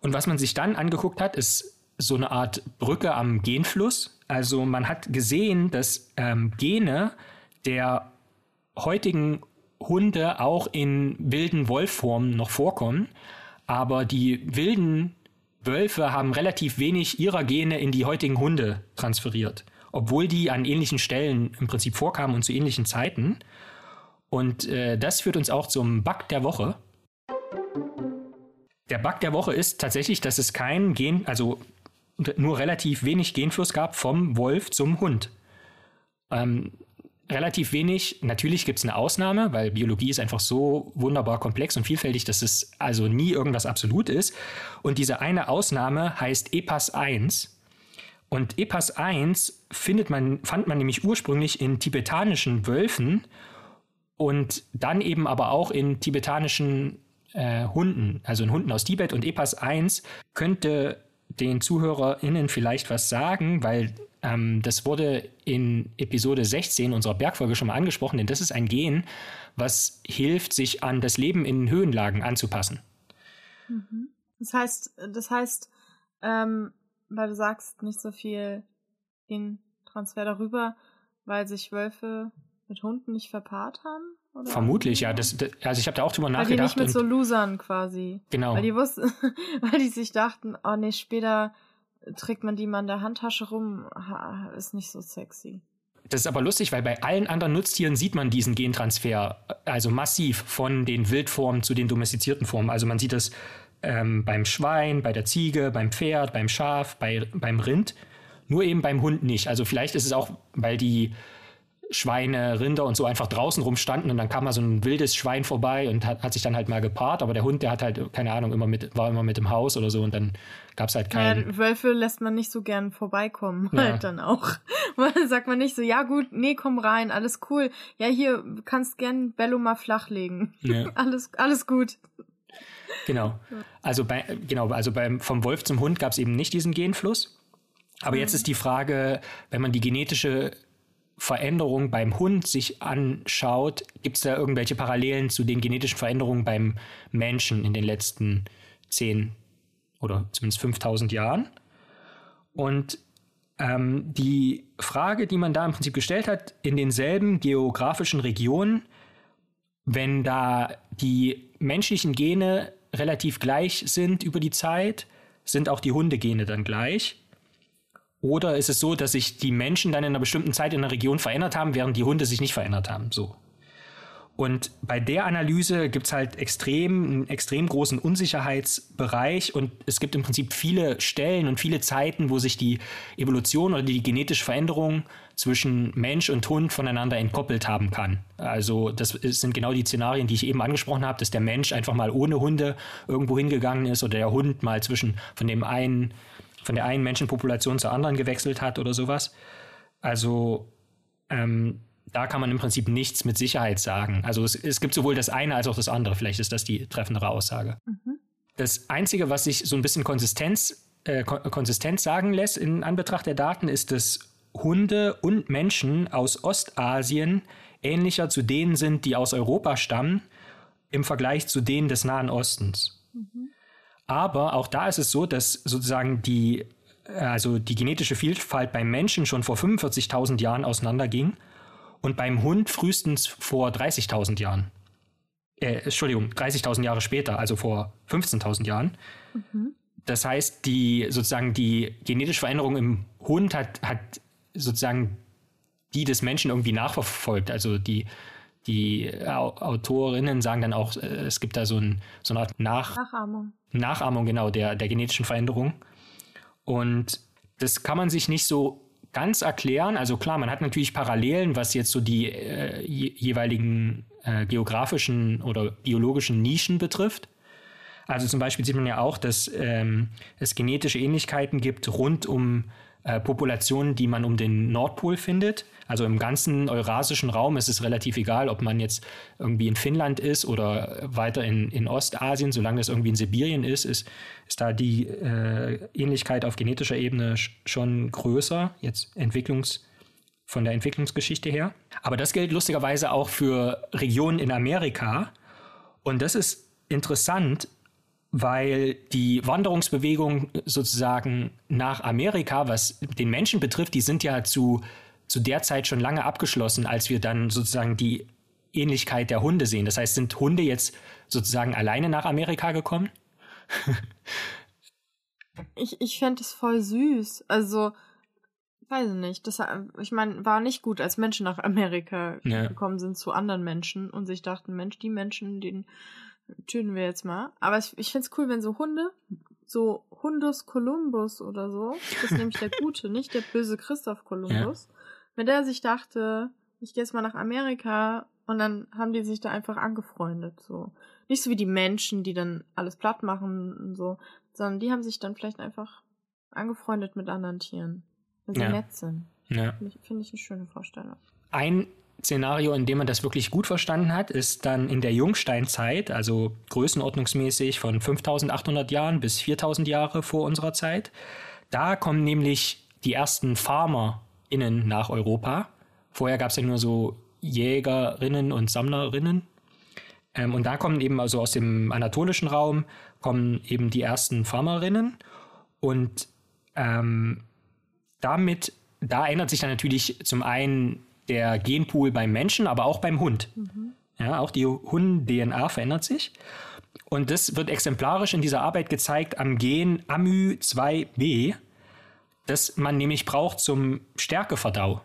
Speaker 2: Und was man sich dann angeguckt hat, ist so eine Art Brücke am Genfluss. Also man hat gesehen, dass ähm, Gene der heutigen Hunde auch in wilden Wolfformen noch vorkommen, aber die wilden Wölfe haben relativ wenig ihrer Gene in die heutigen Hunde transferiert, obwohl die an ähnlichen Stellen im Prinzip vorkamen und zu ähnlichen Zeiten. Und äh, das führt uns auch zum Bug der Woche. Der Bug der Woche ist tatsächlich, dass es kein Gen, also nur relativ wenig Genfluss gab vom Wolf zum Hund. Ähm, relativ wenig. Natürlich gibt es eine Ausnahme, weil Biologie ist einfach so wunderbar komplex und vielfältig, dass es also nie irgendwas absolut ist. Und diese eine Ausnahme heißt EPAS 1. Und EPAS 1 findet man, fand man nämlich ursprünglich in tibetanischen Wölfen und dann eben aber auch in tibetanischen äh, Hunden, also in Hunden aus Tibet. Und EPAS 1 könnte den ZuhörerInnen vielleicht was sagen, weil ähm, das wurde in Episode 16 unserer Bergfolge schon mal angesprochen, denn das ist ein Gen, was hilft, sich an das Leben in Höhenlagen anzupassen.
Speaker 1: Mhm. Das heißt, das heißt, ähm, weil du sagst, nicht so viel in Transfer darüber, weil sich Wölfe mit Hunden nicht verpaart haben?
Speaker 2: Oder? Vermutlich, ja. Das, das, also ich habe da auch drüber nachgedacht. Weil die
Speaker 1: nicht mit so Losern quasi.
Speaker 2: Genau.
Speaker 1: Weil die wussten, *laughs* weil die sich dachten, oh nee, später trägt man die mal in der Handtasche rum, ist nicht so sexy.
Speaker 2: Das ist aber lustig, weil bei allen anderen Nutztieren sieht man diesen Gentransfer, also massiv von den Wildformen zu den domestizierten Formen. Also man sieht das ähm, beim Schwein, bei der Ziege, beim Pferd, beim Schaf, bei, beim Rind, nur eben beim Hund nicht. Also vielleicht ist es auch, weil die Schweine, Rinder und so einfach draußen rumstanden und dann kam mal so ein wildes Schwein vorbei und hat, hat sich dann halt mal gepaart, aber der Hund, der hat halt, keine Ahnung, immer mit, war immer mit im Haus oder so und dann gab es halt keinen.
Speaker 1: Ja, Wölfe lässt man nicht so gern vorbeikommen, ja. halt dann auch. *laughs* dann sagt man nicht so, ja gut, nee, komm rein, alles cool. Ja, hier, kannst gern Bello mal flachlegen. Ja. *laughs* alles, alles gut.
Speaker 2: Genau. Also bei, genau, also beim, vom Wolf zum Hund gab es eben nicht diesen Genfluss. Aber mhm. jetzt ist die Frage, wenn man die genetische Veränderung beim Hund sich anschaut, gibt es da irgendwelche Parallelen zu den genetischen Veränderungen beim Menschen in den letzten 10 oder zumindest 5000 Jahren? Und ähm, die Frage, die man da im Prinzip gestellt hat, in denselben geografischen Regionen, wenn da die menschlichen Gene relativ gleich sind über die Zeit, sind auch die Hundegene dann gleich. Oder ist es so, dass sich die Menschen dann in einer bestimmten Zeit in der Region verändert haben, während die Hunde sich nicht verändert haben? So. Und bei der Analyse gibt es halt extrem, einen extrem großen Unsicherheitsbereich und es gibt im Prinzip viele Stellen und viele Zeiten, wo sich die Evolution oder die genetische Veränderung zwischen Mensch und Hund voneinander entkoppelt haben kann. Also das sind genau die Szenarien, die ich eben angesprochen habe, dass der Mensch einfach mal ohne Hunde irgendwo hingegangen ist oder der Hund mal zwischen von dem einen von der einen Menschenpopulation zur anderen gewechselt hat oder sowas. Also ähm, da kann man im Prinzip nichts mit Sicherheit sagen. Also es, es, gibt sowohl das eine als auch das andere. Vielleicht ist das die treffendere Aussage. Mhm. Das Einzige, was sich so ein bisschen Konsistenz, äh, Konsistenz sagen lässt in Anbetracht der Daten, ist, dass Hunde und Menschen aus Ostasien ähnlicher zu denen sind, die aus Europa stammen, im Vergleich zu denen des Nahen Ostens. Mhm. Aber auch da ist es so, dass sozusagen die, äh, also die genetische Vielfalt beim Menschen schon vor 45.000 Jahren auseinanderging und beim Hund frühestens vor 30.000 Jahren. Äh, Entschuldigung, 30.000 Jahre später, also vor 15.000 Jahren. Mhm. Das heißt, die sozusagen die genetische Veränderung im Hund hat, hat sozusagen die des Menschen irgendwie nachverfolgt. Also die die Autorinnen sagen dann auch, äh, es gibt da so, ein, so eine Art Nach
Speaker 1: Nachahmung.
Speaker 2: Nachahmung, genau, der, der genetischen Veränderung. Und das kann man sich nicht so ganz erklären. Also klar, man hat natürlich Parallelen, was jetzt so die äh, jeweiligen äh, geografischen oder biologischen Nischen betrifft. Also zum Beispiel sieht man ja auch, dass ähm, es genetische Ähnlichkeiten gibt rund um äh, Populationen, die man um den Nordpol findet. Also im ganzen eurasischen Raum ist es relativ egal, ob man jetzt irgendwie in Finnland ist oder weiter in, in Ostasien, solange das irgendwie in Sibirien ist, ist, ist da die äh, Ähnlichkeit auf genetischer Ebene schon größer, jetzt Entwicklungs von der Entwicklungsgeschichte her. Aber das gilt lustigerweise auch für Regionen in Amerika. Und das ist interessant, weil die Wanderungsbewegung sozusagen nach Amerika, was den Menschen betrifft, die sind ja zu, zu der Zeit schon lange abgeschlossen, als wir dann sozusagen die Ähnlichkeit der Hunde sehen. Das heißt, sind Hunde jetzt sozusagen alleine nach Amerika gekommen? *laughs*
Speaker 1: ich ich fände es voll süß. Also, weiß ich nicht. Das, ich meine, war nicht gut, als Menschen nach Amerika ja. gekommen sind zu anderen Menschen und sich dachten, Mensch, die Menschen, denen töten wir jetzt mal. Aber ich, ich finde es cool, wenn so Hunde, so Hundus Columbus oder so, das ist nämlich der *laughs* Gute, nicht der böse Christoph Columbus, ja. wenn der sich dachte, ich gehe jetzt mal nach Amerika und dann haben die sich da einfach angefreundet, so. Nicht so wie die Menschen, die dann alles platt machen und so, sondern die haben sich dann vielleicht einfach angefreundet mit anderen Tieren, wenn sie
Speaker 2: Ja.
Speaker 1: nett sind.
Speaker 2: Ja.
Speaker 1: Finde ich, finde ich eine schöne Vorstellung.
Speaker 2: Ein Szenario, in dem man das wirklich gut verstanden hat, ist dann in der Jungsteinzeit, also größenordnungsmäßig von 5800 Jahren bis 4000 Jahre vor unserer Zeit. Da kommen nämlich die ersten FarmerInnen nach Europa. Vorher gab es ja nur so Jägerinnen und Sammlerinnen. Ähm, und da kommen eben also aus dem anatolischen Raum kommen eben die ersten Farmerinnen. Und ähm, damit, da ändert sich dann natürlich zum einen der Genpool beim Menschen, aber auch beim Hund. Ja, auch die Hund-DNA verändert sich. Und das wird exemplarisch in dieser Arbeit gezeigt am Gen AMY2B, das man nämlich braucht zum Stärkeverdau.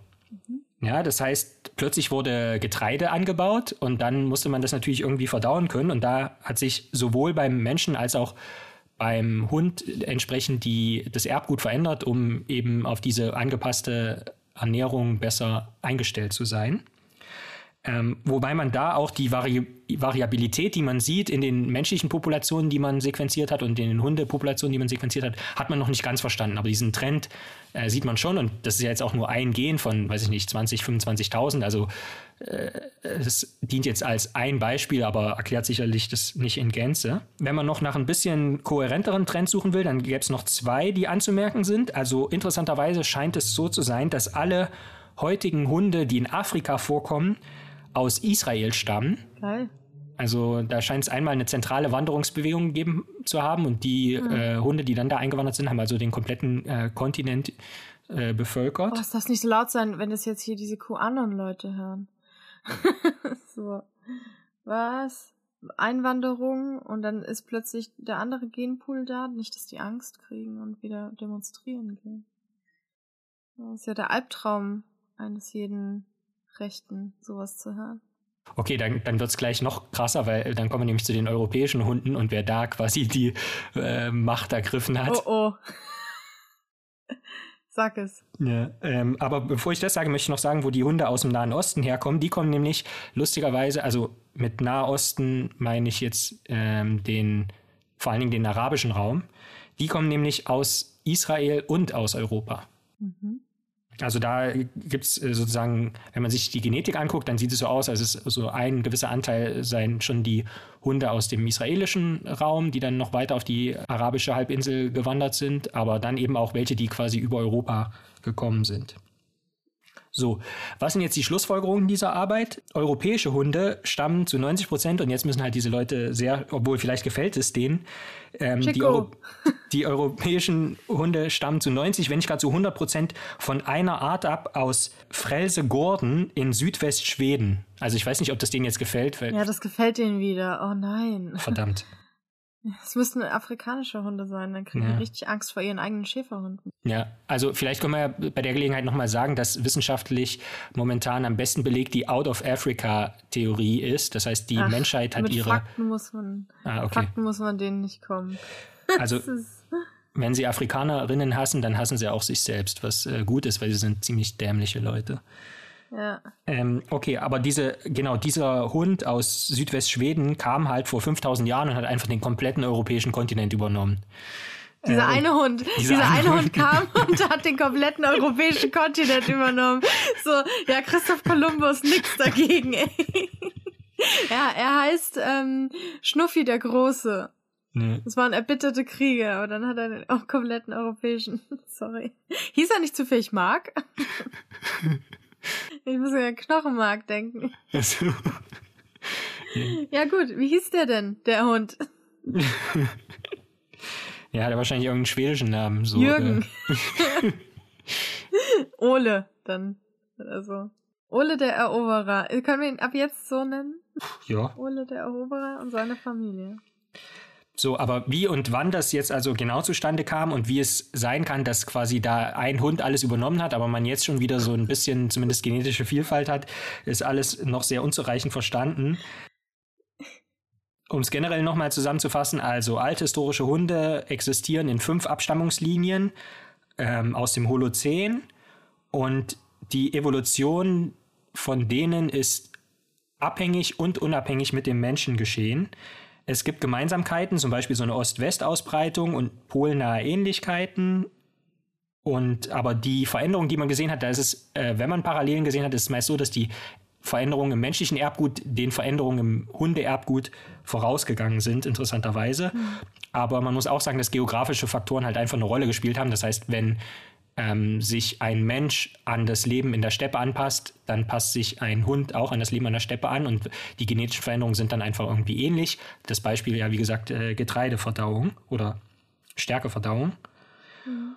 Speaker 2: Ja, das heißt, plötzlich wurde Getreide angebaut und dann musste man das natürlich irgendwie verdauen können. Und da hat sich sowohl beim Menschen als auch beim Hund entsprechend die, das Erbgut verändert, um eben auf diese angepasste Ernährung besser eingestellt zu sein. Ähm, wobei man da auch die Vari Variabilität, die man sieht in den menschlichen Populationen, die man sequenziert hat und in den Hundepopulationen, die man sequenziert hat, hat man noch nicht ganz verstanden. Aber diesen Trend äh, sieht man schon und das ist ja jetzt auch nur ein Gen von, weiß ich nicht, 20, 25.000. Also äh, dient jetzt als ein Beispiel, aber erklärt sicherlich das nicht in Gänze. Wenn man noch nach ein bisschen kohärenteren Trend suchen will, dann gäbe es noch zwei, die anzumerken sind. Also interessanterweise scheint es so zu sein, dass alle heutigen Hunde, die in Afrika vorkommen, aus Israel stammen.
Speaker 1: Geil.
Speaker 2: Also da scheint es einmal eine zentrale Wanderungsbewegung gegeben zu haben und die äh, Hunde, die dann da eingewandert sind, haben also den kompletten äh, Kontinent äh, bevölkert.
Speaker 1: Oh, es darf nicht so laut sein, wenn das jetzt hier diese QAnon-Leute hören. *laughs* so. Was? Einwanderung und dann ist plötzlich der andere Genpool da. Nicht, dass die Angst kriegen und wieder demonstrieren gehen. Das ist ja der Albtraum eines jeden Rechten, sowas zu hören.
Speaker 2: Okay, dann, dann wird es gleich noch krasser, weil dann kommen wir nämlich zu den europäischen Hunden und wer da quasi die äh, Macht ergriffen hat.
Speaker 1: Oh oh. *laughs* Sag es.
Speaker 2: Ja, ähm, aber bevor ich das sage, möchte ich noch sagen, wo die Hunde aus dem Nahen Osten herkommen. Die kommen nämlich lustigerweise, also mit Nahosten meine ich jetzt ähm, den, vor allen Dingen den arabischen Raum. Die kommen nämlich aus Israel und aus Europa.
Speaker 1: Mhm.
Speaker 2: Also da gibt es sozusagen, wenn man sich die Genetik anguckt, dann sieht es so aus, als es so ein gewisser Anteil seien schon die Hunde aus dem israelischen Raum, die dann noch weiter auf die arabische Halbinsel gewandert sind, aber dann eben auch welche, die quasi über Europa gekommen sind. So, was sind jetzt die Schlussfolgerungen dieser Arbeit? Europäische Hunde stammen zu 90 Prozent, und jetzt müssen halt diese Leute sehr, obwohl vielleicht gefällt es denen, ähm, die. Euro die europäischen Hunde stammen zu 90, wenn nicht gerade zu 100 Prozent von einer Art ab aus Frelse-Gordon in Südwestschweden. Also ich weiß nicht, ob das denen jetzt gefällt,
Speaker 1: Ja, das gefällt denen wieder. Oh nein.
Speaker 2: verdammt.
Speaker 1: Es müssten afrikanische Hunde sein, dann kriegen
Speaker 2: Ja.
Speaker 1: die richtig Angst vor ihren eigenen Schäferhunden.
Speaker 2: Ja, also vielleicht können wir ja bei der Gelegenheit nochmal sagen, dass wissenschaftlich momentan am besten belegt die Out-of-Africa-Theorie ist. Das heißt, die
Speaker 1: Ach,
Speaker 2: Menschheit hat
Speaker 1: mit
Speaker 2: ihre...
Speaker 1: Fakten muss man,
Speaker 2: Ah, okay.
Speaker 1: Fakten muss man denen nicht kommen. *laughs*
Speaker 2: Also wenn sie Afrikanerinnen hassen, dann hassen sie auch sich selbst, was äh, gut ist, weil sie sind ziemlich dämliche Leute.
Speaker 1: Ja.
Speaker 2: Ähm, okay, aber diese, genau, dieser Hund aus Südwestschweden kam halt vor 5000 Jahren und hat einfach den kompletten europäischen Kontinent übernommen.
Speaker 1: Dieser
Speaker 2: Äh,
Speaker 1: eine Hund,
Speaker 2: dieser
Speaker 1: dieser,
Speaker 2: eine Hund.
Speaker 1: Kam und hat den kompletten europäischen Kontinent übernommen. So, ja, Christoph Kolumbus, nix dagegen, ey. Ja, er heißt ähm, Schnuffi der Große.
Speaker 2: Ne.
Speaker 1: Das waren erbitterte Kriege, aber dann hat er den auch kompletten europäischen. Sorry. Hieß er nicht zufällig Mark? *laughs* Ich muss an Knochenmark denken.
Speaker 2: Also,
Speaker 1: Ja gut, wie hieß der denn, der Hund? *laughs*
Speaker 2: ja, hat er wahrscheinlich irgendeinen schwedischen Namen. So,
Speaker 1: Jürgen. *laughs* Ole, dann. Also. Ole der Eroberer. Können wir ihn ab jetzt so nennen?
Speaker 2: ja.
Speaker 1: Ole der Eroberer und seine Familie.
Speaker 2: So, aber wie und wann das jetzt also genau zustande kam und wie es sein kann, dass quasi da ein Hund alles übernommen hat, aber man jetzt schon wieder so ein bisschen zumindest genetische Vielfalt hat, ist alles noch sehr unzureichend verstanden. Um es generell nochmal zusammenzufassen, also althistorische Hunde existieren in fünf Abstammungslinien ähm, aus dem Holozän und die Evolution von denen ist abhängig und unabhängig mit dem Menschen geschehen. Es gibt Gemeinsamkeiten, zum Beispiel so eine Ost-West-Ausbreitung und polnahe Ähnlichkeiten. Und aber die Veränderung, die man gesehen hat, da ist es, äh, wenn man Parallelen gesehen hat, ist es meist so, dass die Veränderungen im menschlichen Erbgut den Veränderungen im Hundeerbgut vorausgegangen sind, interessanterweise. Mhm. Aber man muss auch sagen, dass geografische Faktoren halt einfach eine Rolle gespielt haben. Das heißt, wenn ähm, sich ein Mensch an das Leben in der Steppe anpasst, dann passt sich ein Hund auch an das Leben an der Steppe an und die genetischen Veränderungen sind dann einfach irgendwie ähnlich. Das Beispiel ja, wie gesagt, äh, Getreideverdauung oder Stärkeverdauung. Mhm.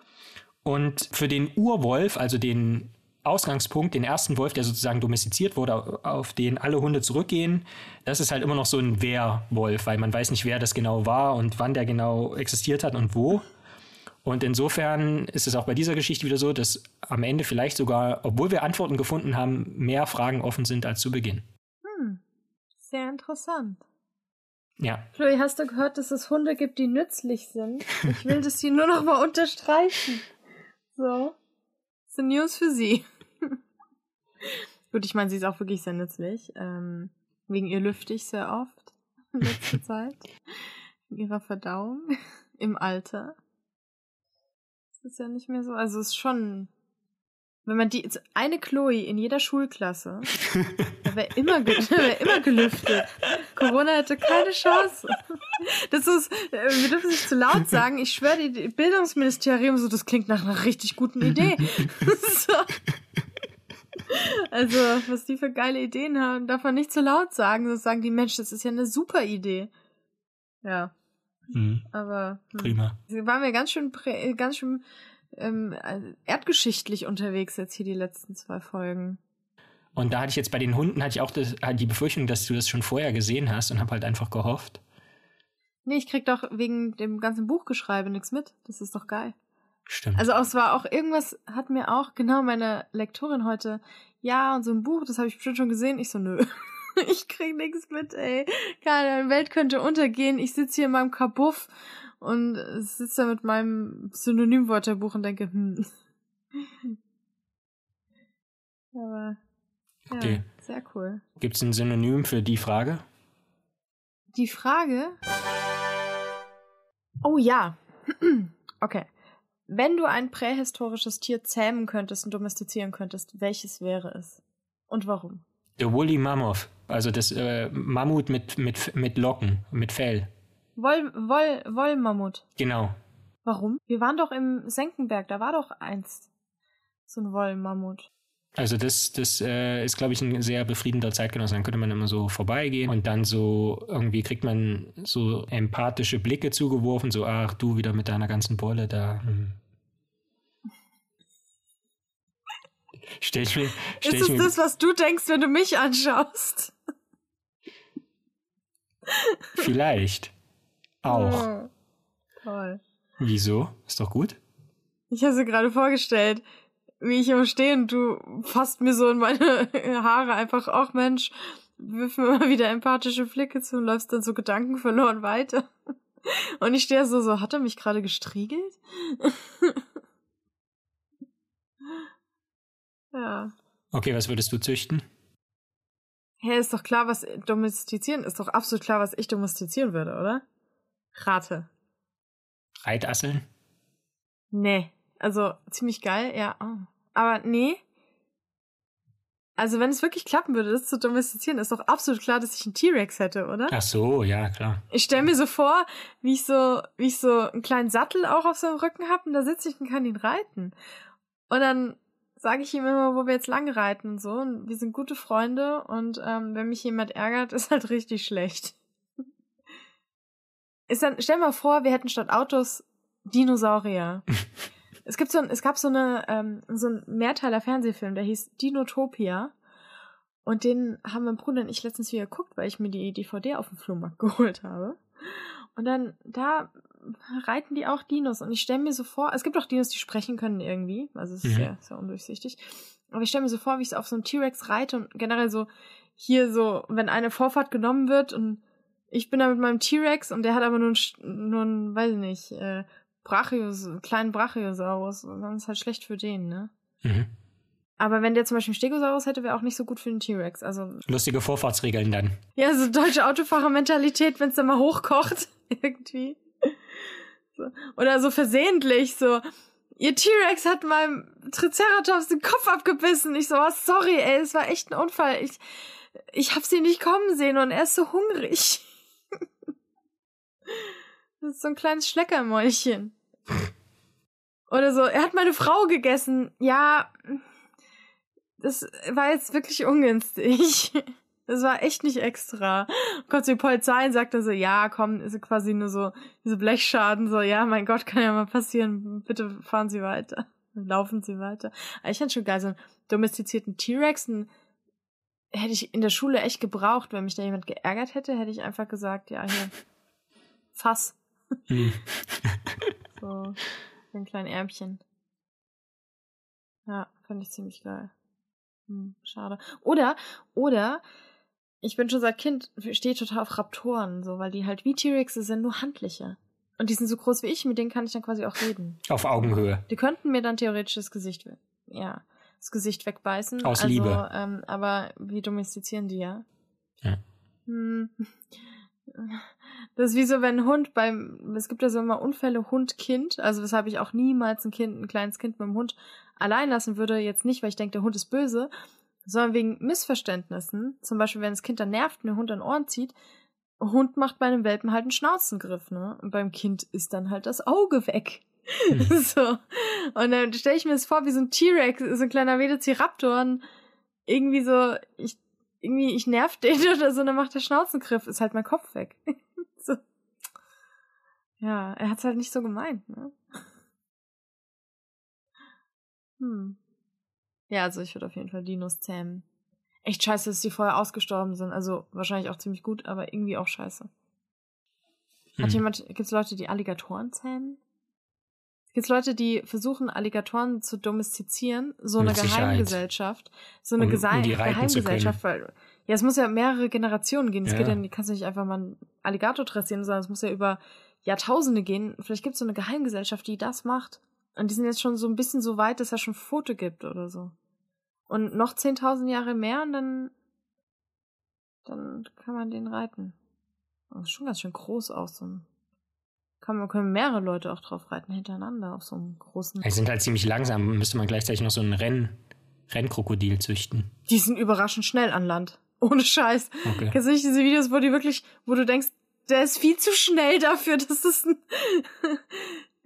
Speaker 2: Und für den Urwolf, also den Ausgangspunkt, den ersten Wolf, der sozusagen domestiziert wurde, auf den alle Hunde zurückgehen, das ist halt immer noch so ein Wehrwolf, weil man weiß nicht, wer das genau war und wann der genau existiert hat und wo. Und insofern ist es auch bei dieser Geschichte wieder so, dass am Ende vielleicht sogar, obwohl wir Antworten gefunden haben, mehr Fragen offen sind als zu Beginn. Hm.
Speaker 1: Sehr interessant.
Speaker 2: Ja.
Speaker 1: Chloe, hast du gehört, dass es Hunde gibt, die nützlich sind? Ich will das hier nur noch mal unterstreichen. So. Sind News für sie. *laughs* Gut, ich meine, sie ist auch wirklich sehr nützlich. Ähm, wegen ihr lüfte ich sehr oft in letzter *laughs* Zeit. In ihrer Verdauung. Im Alter ist ja nicht mehr so. Also es ist schon. Wenn man die eine Chloe in jeder Schulklasse, wäre immer, *laughs* wär immer gelüftet. Corona hätte keine Chance. Das ist, äh, wir dürfen nicht zu laut sagen. Ich schwöre, die Bildungsministerium so, das klingt nach einer richtig guten Idee. *laughs* so. Also, was die für geile Ideen haben, darf man nicht zu laut sagen. Das sagen die Menschen, das ist ja eine super Idee. Ja. Mhm. Aber
Speaker 2: hm. prima.
Speaker 1: Waren wir ganz schön, ganz schön ähm, erdgeschichtlich unterwegs jetzt hier die letzten zwei Folgen.
Speaker 2: Und da hatte ich jetzt bei den Hunden hatte ich auch das, die Befürchtung, dass du das schon vorher gesehen hast und habe halt einfach gehofft.
Speaker 1: Nee, ich krieg doch wegen dem ganzen Buchgeschreibe nichts mit. Das ist doch geil.
Speaker 2: Stimmt.
Speaker 1: Also es war auch irgendwas, hat mir auch genau meine Lektorin heute, ja, und so ein Buch, das habe ich bestimmt schon gesehen. Ich so, nö. *laughs* ich krieg nichts mit, ey. Keine Welt könnte untergehen. Ich sitze hier in meinem Kabuff und sitze da mit meinem Synonymwörterbuch und denke, hm. *laughs* Aber ja, okay. sehr cool.
Speaker 2: Gibt es ein Synonym für die Frage?
Speaker 1: Die Frage? Oh ja. *clears throat* okay. Wenn du ein prähistorisches Tier zähmen könntest und domestizieren könntest, welches wäre es? Und warum?
Speaker 2: Der Woolly Mammoth. Also das äh, Mammut mit, mit, mit Locken, mit Fell.
Speaker 1: Woll, Woll, Wollmammut.
Speaker 2: Genau.
Speaker 1: Warum? Wir waren doch im Senkenberg, da war doch eins. So ein Wollmammut.
Speaker 2: Also das, das äh, ist, glaube ich, ein sehr befriedender Zeitgenosse. Dann könnte man immer so vorbeigehen und dann so irgendwie kriegt man so empathische Blicke zugeworfen, so ach du wieder mit deiner ganzen Bolle da. Hm. *laughs* Stell ich mir, stell
Speaker 1: ist es das, was du denkst, wenn du mich anschaust?
Speaker 2: Vielleicht. Auch.
Speaker 1: Oh, toll.
Speaker 2: Wieso? Ist doch gut.
Speaker 1: Ich habe sie gerade vorgestellt, wie ich hier stehe und du fasst mir so in meine *laughs* Haare einfach, ach Mensch, wirf mir mal wieder empathische Blicke zu und läufst dann so Gedanken verloren weiter. Und ich stehe so, so, hat er mich gerade gestriegelt? *laughs* ja.
Speaker 2: Okay, was würdest du züchten?
Speaker 1: Hä, hey, ist doch klar, was domestizieren, ist doch absolut klar, was ich domestizieren würde, oder? Rate.
Speaker 2: Reitasseln?
Speaker 1: Nee. Also ziemlich geil, ja. Oh. Aber nee. Also wenn es wirklich klappen würde, das zu domestizieren, ist doch absolut klar, dass ich einen T-Rex hätte, oder?
Speaker 2: Ach so, ja, klar.
Speaker 1: Ich stelle mir so vor, wie ich so, wie ich so einen kleinen Sattel auch auf seinem Rücken habe und da sitze ich und kann ihn reiten. Und dann sage ich ihm immer, wo wir jetzt lang reiten und so. Und wir sind gute Freunde und ähm, wenn mich jemand ärgert, *laughs* ist halt richtig schlecht. Ist dann, stell mal vor, wir hätten statt Autos Dinosaurier. *laughs* es gibt so ein, es gab so eine, ähm, so ein Mehrteiler Fernsehfilm, der hieß Dinotopia. Und den haben mein Bruder und ich letztens wieder geguckt, weil ich mir die DVD auf dem Flohmarkt *laughs* geholt habe. Und dann, da reiten die auch Dinos. Und ich stelle mir so vor, es gibt auch Dinos, die sprechen können irgendwie. Also es ist mhm. sehr, sehr undurchsichtig. Aber ich stelle mir so vor, wie ich so auf so einem T-Rex reite und generell so hier so, wenn eine Vorfahrt genommen wird und ich bin da mit meinem T-Rex und der hat aber nur einen, nur einen weiß ich nicht, äh, Brachios, kleinen Brachiosaurus. Und dann ist halt schlecht für den, ne? Mhm. Aber wenn der zum Beispiel einen Stegosaurus hätte, wäre auch nicht so gut für den T-Rex. Also
Speaker 2: Lustige Vorfahrtsregeln dann.
Speaker 1: ja, so deutsche Autofahrermentalität, wenn es dann mal hochkocht *laughs* irgendwie. So. Oder so versehentlich so. Ihr T-Rex hat meinem Triceratops den Kopf abgebissen. Ich so, was, sorry, ey, es war echt ein Unfall. Ich, ich hab sie nicht kommen sehen und er ist so hungrig. *laughs* Das ist so ein kleines Schleckermäulchen. Oder so, er hat meine Frau gegessen. Ja, das war jetzt wirklich ungünstig. *laughs* Das war echt nicht extra. Kommt die Polizei und sagt dann so, ja, komm, ist quasi nur so, diese Blechschaden, so, ja, mein Gott, kann ja mal passieren. Bitte fahren Sie weiter. Laufen Sie weiter. Aber ich fand schon geil, so einen domestizierten T-Rex, hätte ich in der Schule echt gebraucht, wenn mich da jemand geärgert hätte, hätte ich einfach gesagt, ja, hier, *laughs* Fass.
Speaker 2: Hm. *laughs*
Speaker 1: So, ein kleines Ärmchen. Ja, fand ich ziemlich geil. Hm, schade. Oder, oder, ich bin schon seit Kind, stehe total auf Raptoren, so, weil die halt wie T-Rexe sind, nur handliche. Und die sind so groß wie ich, mit denen kann ich dann quasi auch reden.
Speaker 2: Auf Augenhöhe.
Speaker 1: Die könnten mir dann theoretisch das Gesicht, ja, das Gesicht wegbeißen.
Speaker 2: Aus
Speaker 1: also,
Speaker 2: Liebe.
Speaker 1: Ähm, aber wie domestizieren die ja?
Speaker 2: Ja.
Speaker 1: Hm. Das ist wie so, wenn ein Hund beim, es gibt ja so immer Unfälle Hund-Kind, also weshalb ich auch niemals ein Kind, ein kleines Kind mit dem Hund allein lassen würde, jetzt nicht, weil ich denke, der Hund ist böse, sondern wegen Missverständnissen. Zum Beispiel, wenn das Kind dann nervt und der Hund an Ohren zieht, Hund macht bei einem Welpen halt einen Schnauzengriff, ne? Und beim Kind ist dann halt das Auge weg.
Speaker 2: Mhm. *laughs*
Speaker 1: so. Und dann stelle ich mir das vor, wie so ein T-Rex, so ein kleiner Velociraptor und irgendwie so, ich, irgendwie, ich nerv *laughs* den oder so, dann macht der Schnauzengriff, ist halt mein Kopf weg. *laughs* so. Ja, er hat's halt nicht so gemeint, ne? Hm. Ja, also ich würde auf jeden Fall Dinos zähmen. Echt scheiße, dass die vorher ausgestorben sind. Also wahrscheinlich auch ziemlich gut, aber irgendwie auch scheiße. Hat
Speaker 2: Hm.
Speaker 1: jemand, gibt's Leute, die Alligatoren zähmen? Gibt's Leute, die versuchen, Alligatoren zu domestizieren? So eine
Speaker 2: Mit Sicherheit.
Speaker 1: Geheimgesellschaft. So eine
Speaker 2: Um-
Speaker 1: Gesei
Speaker 2: um
Speaker 1: Geheimgesellschaft, weil, ja, es muss ja mehrere Generationen gehen. Es
Speaker 2: Ja.
Speaker 1: geht ja, die kannst du nicht einfach mal einen Alligator dressieren, sondern es muss ja über Jahrtausende gehen. Vielleicht gibt's so eine Geheimgesellschaft, die das macht. Und die sind jetzt schon so ein bisschen so weit, dass es schon Foto gibt oder so. Und noch 10.000 Jahre mehr und dann, dann kann man den reiten. Das ist schon ganz schön groß aus, so ein, kann man, können mehrere Leute auch drauf reiten hintereinander auf so einem großen.
Speaker 2: Die sind halt ziemlich langsam. Müsste man gleichzeitig noch so einen Renn, Rennkrokodil züchten.
Speaker 1: Die sind überraschend schnell an Land. Ohne Scheiß.
Speaker 2: Okay.
Speaker 1: Kennst du nicht diese Videos, wo die wirklich, wo du denkst, der ist viel zu schnell dafür, dass das ein,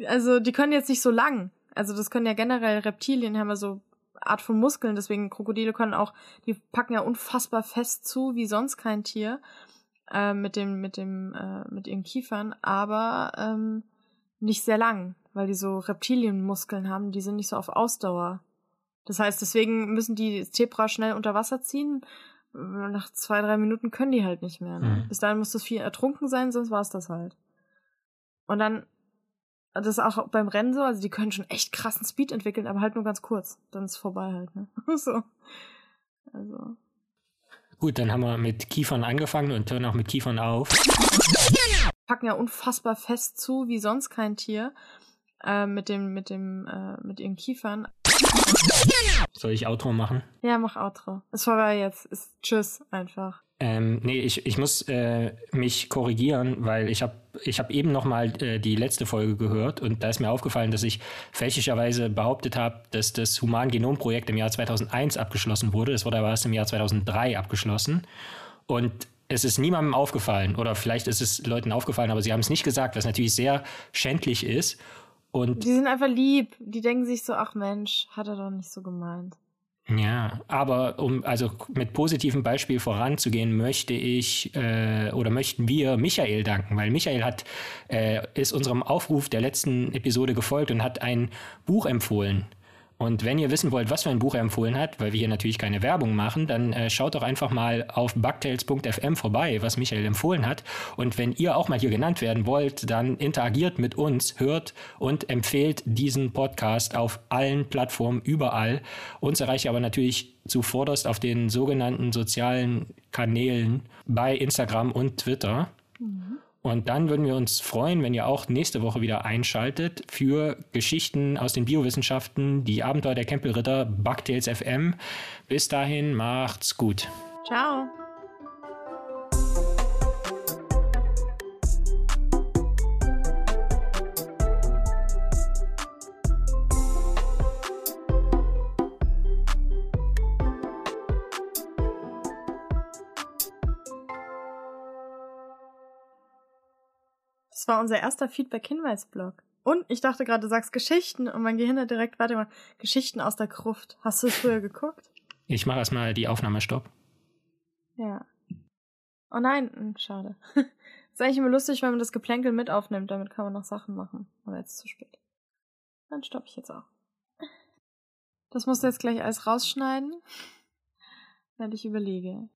Speaker 1: also die können jetzt nicht so lang. Also das können ja generell Reptilien, haben ja so Art von Muskeln, deswegen Krokodile können auch, die packen ja unfassbar fest zu, wie sonst kein Tier, äh, mit dem, mit dem, äh, mit ihren Kiefern, aber ähm, nicht sehr lang, weil die so Reptilienmuskeln haben, die sind nicht so auf Ausdauer. Das heißt, deswegen müssen die Zebra schnell unter Wasser ziehen. Nach zwei, drei Minuten können die halt nicht mehr. Ne?
Speaker 2: Mhm.
Speaker 1: Bis dahin muss das Vieh ertrunken sein, sonst war es das halt. Und dann, das ist auch beim Rennen so, also die können schon echt krassen Speed entwickeln, aber halt nur ganz kurz. Dann ist vorbei halt, ne? *laughs* so. Also.
Speaker 2: Gut, dann haben wir mit Kiefern angefangen und hören auch mit Kiefern auf.
Speaker 1: Packen ja unfassbar fest zu, wie sonst kein Tier. Äh, mit dem, mit dem, äh, mit ihren Kiefern.
Speaker 2: Soll ich Outro machen?
Speaker 1: Ja, mach Outro. Ist vorbei jetzt. Ist Tschüss einfach.
Speaker 2: Ähm, nee, ich, ich muss äh, mich korrigieren, weil ich habe ich hab eben noch mal äh, die letzte Folge gehört und da ist mir aufgefallen, dass ich fälschlicherweise behauptet habe, dass das Human-Genom-Projekt im Jahr 2001 abgeschlossen wurde. Das wurde aber erst im Jahr 2003 abgeschlossen. Und es ist niemandem aufgefallen oder vielleicht ist es Leuten aufgefallen, aber sie haben es nicht gesagt, was natürlich sehr schändlich ist. Und
Speaker 1: Die sind einfach lieb. Die denken sich so, ach Mensch, hat er doch nicht so gemeint.
Speaker 2: Ja, aber um also mit positivem Beispiel voranzugehen, möchte ich äh, oder möchten wir Michael danken, weil Michael hat äh, ist unserem Aufruf der letzten Episode gefolgt und hat ein Buch empfohlen. Und wenn ihr wissen wollt, was für ein Buch er empfohlen hat, weil wir hier natürlich keine Werbung machen, dann äh, schaut doch einfach mal auf bugtails.fm vorbei, was Michael empfohlen hat. Und wenn ihr auch mal hier genannt werden wollt, dann interagiert mit uns, hört und empfehlt diesen Podcast auf allen Plattformen, überall. Uns erreicht ihr aber natürlich zuvorderst auf den sogenannten sozialen Kanälen bei Instagram und Twitter. Und dann würden wir uns freuen, wenn ihr auch nächste Woche wieder einschaltet für Geschichten aus den Biowissenschaften, die Abenteuer der Campbell-Ritter, Bugtails FM. Bis dahin, macht's gut.
Speaker 1: Ciao. Das war unser erster Feedback-Hinweis-Blog. Und ich dachte gerade, du sagst Geschichten und mein Gehirn hat direkt, warte mal, Geschichten aus der Gruft. Hast du es früher geguckt?
Speaker 2: Ich mache erstmal die Aufnahme Stopp.
Speaker 1: Ja. Oh nein, hm, schade. *laughs* ist eigentlich immer lustig, wenn man das Geplänkel mit aufnimmt, damit kann man noch Sachen machen. Aber jetzt ist zu spät. Dann stoppe ich jetzt auch. Das musst du jetzt gleich alles rausschneiden, *laughs* während ich überlege.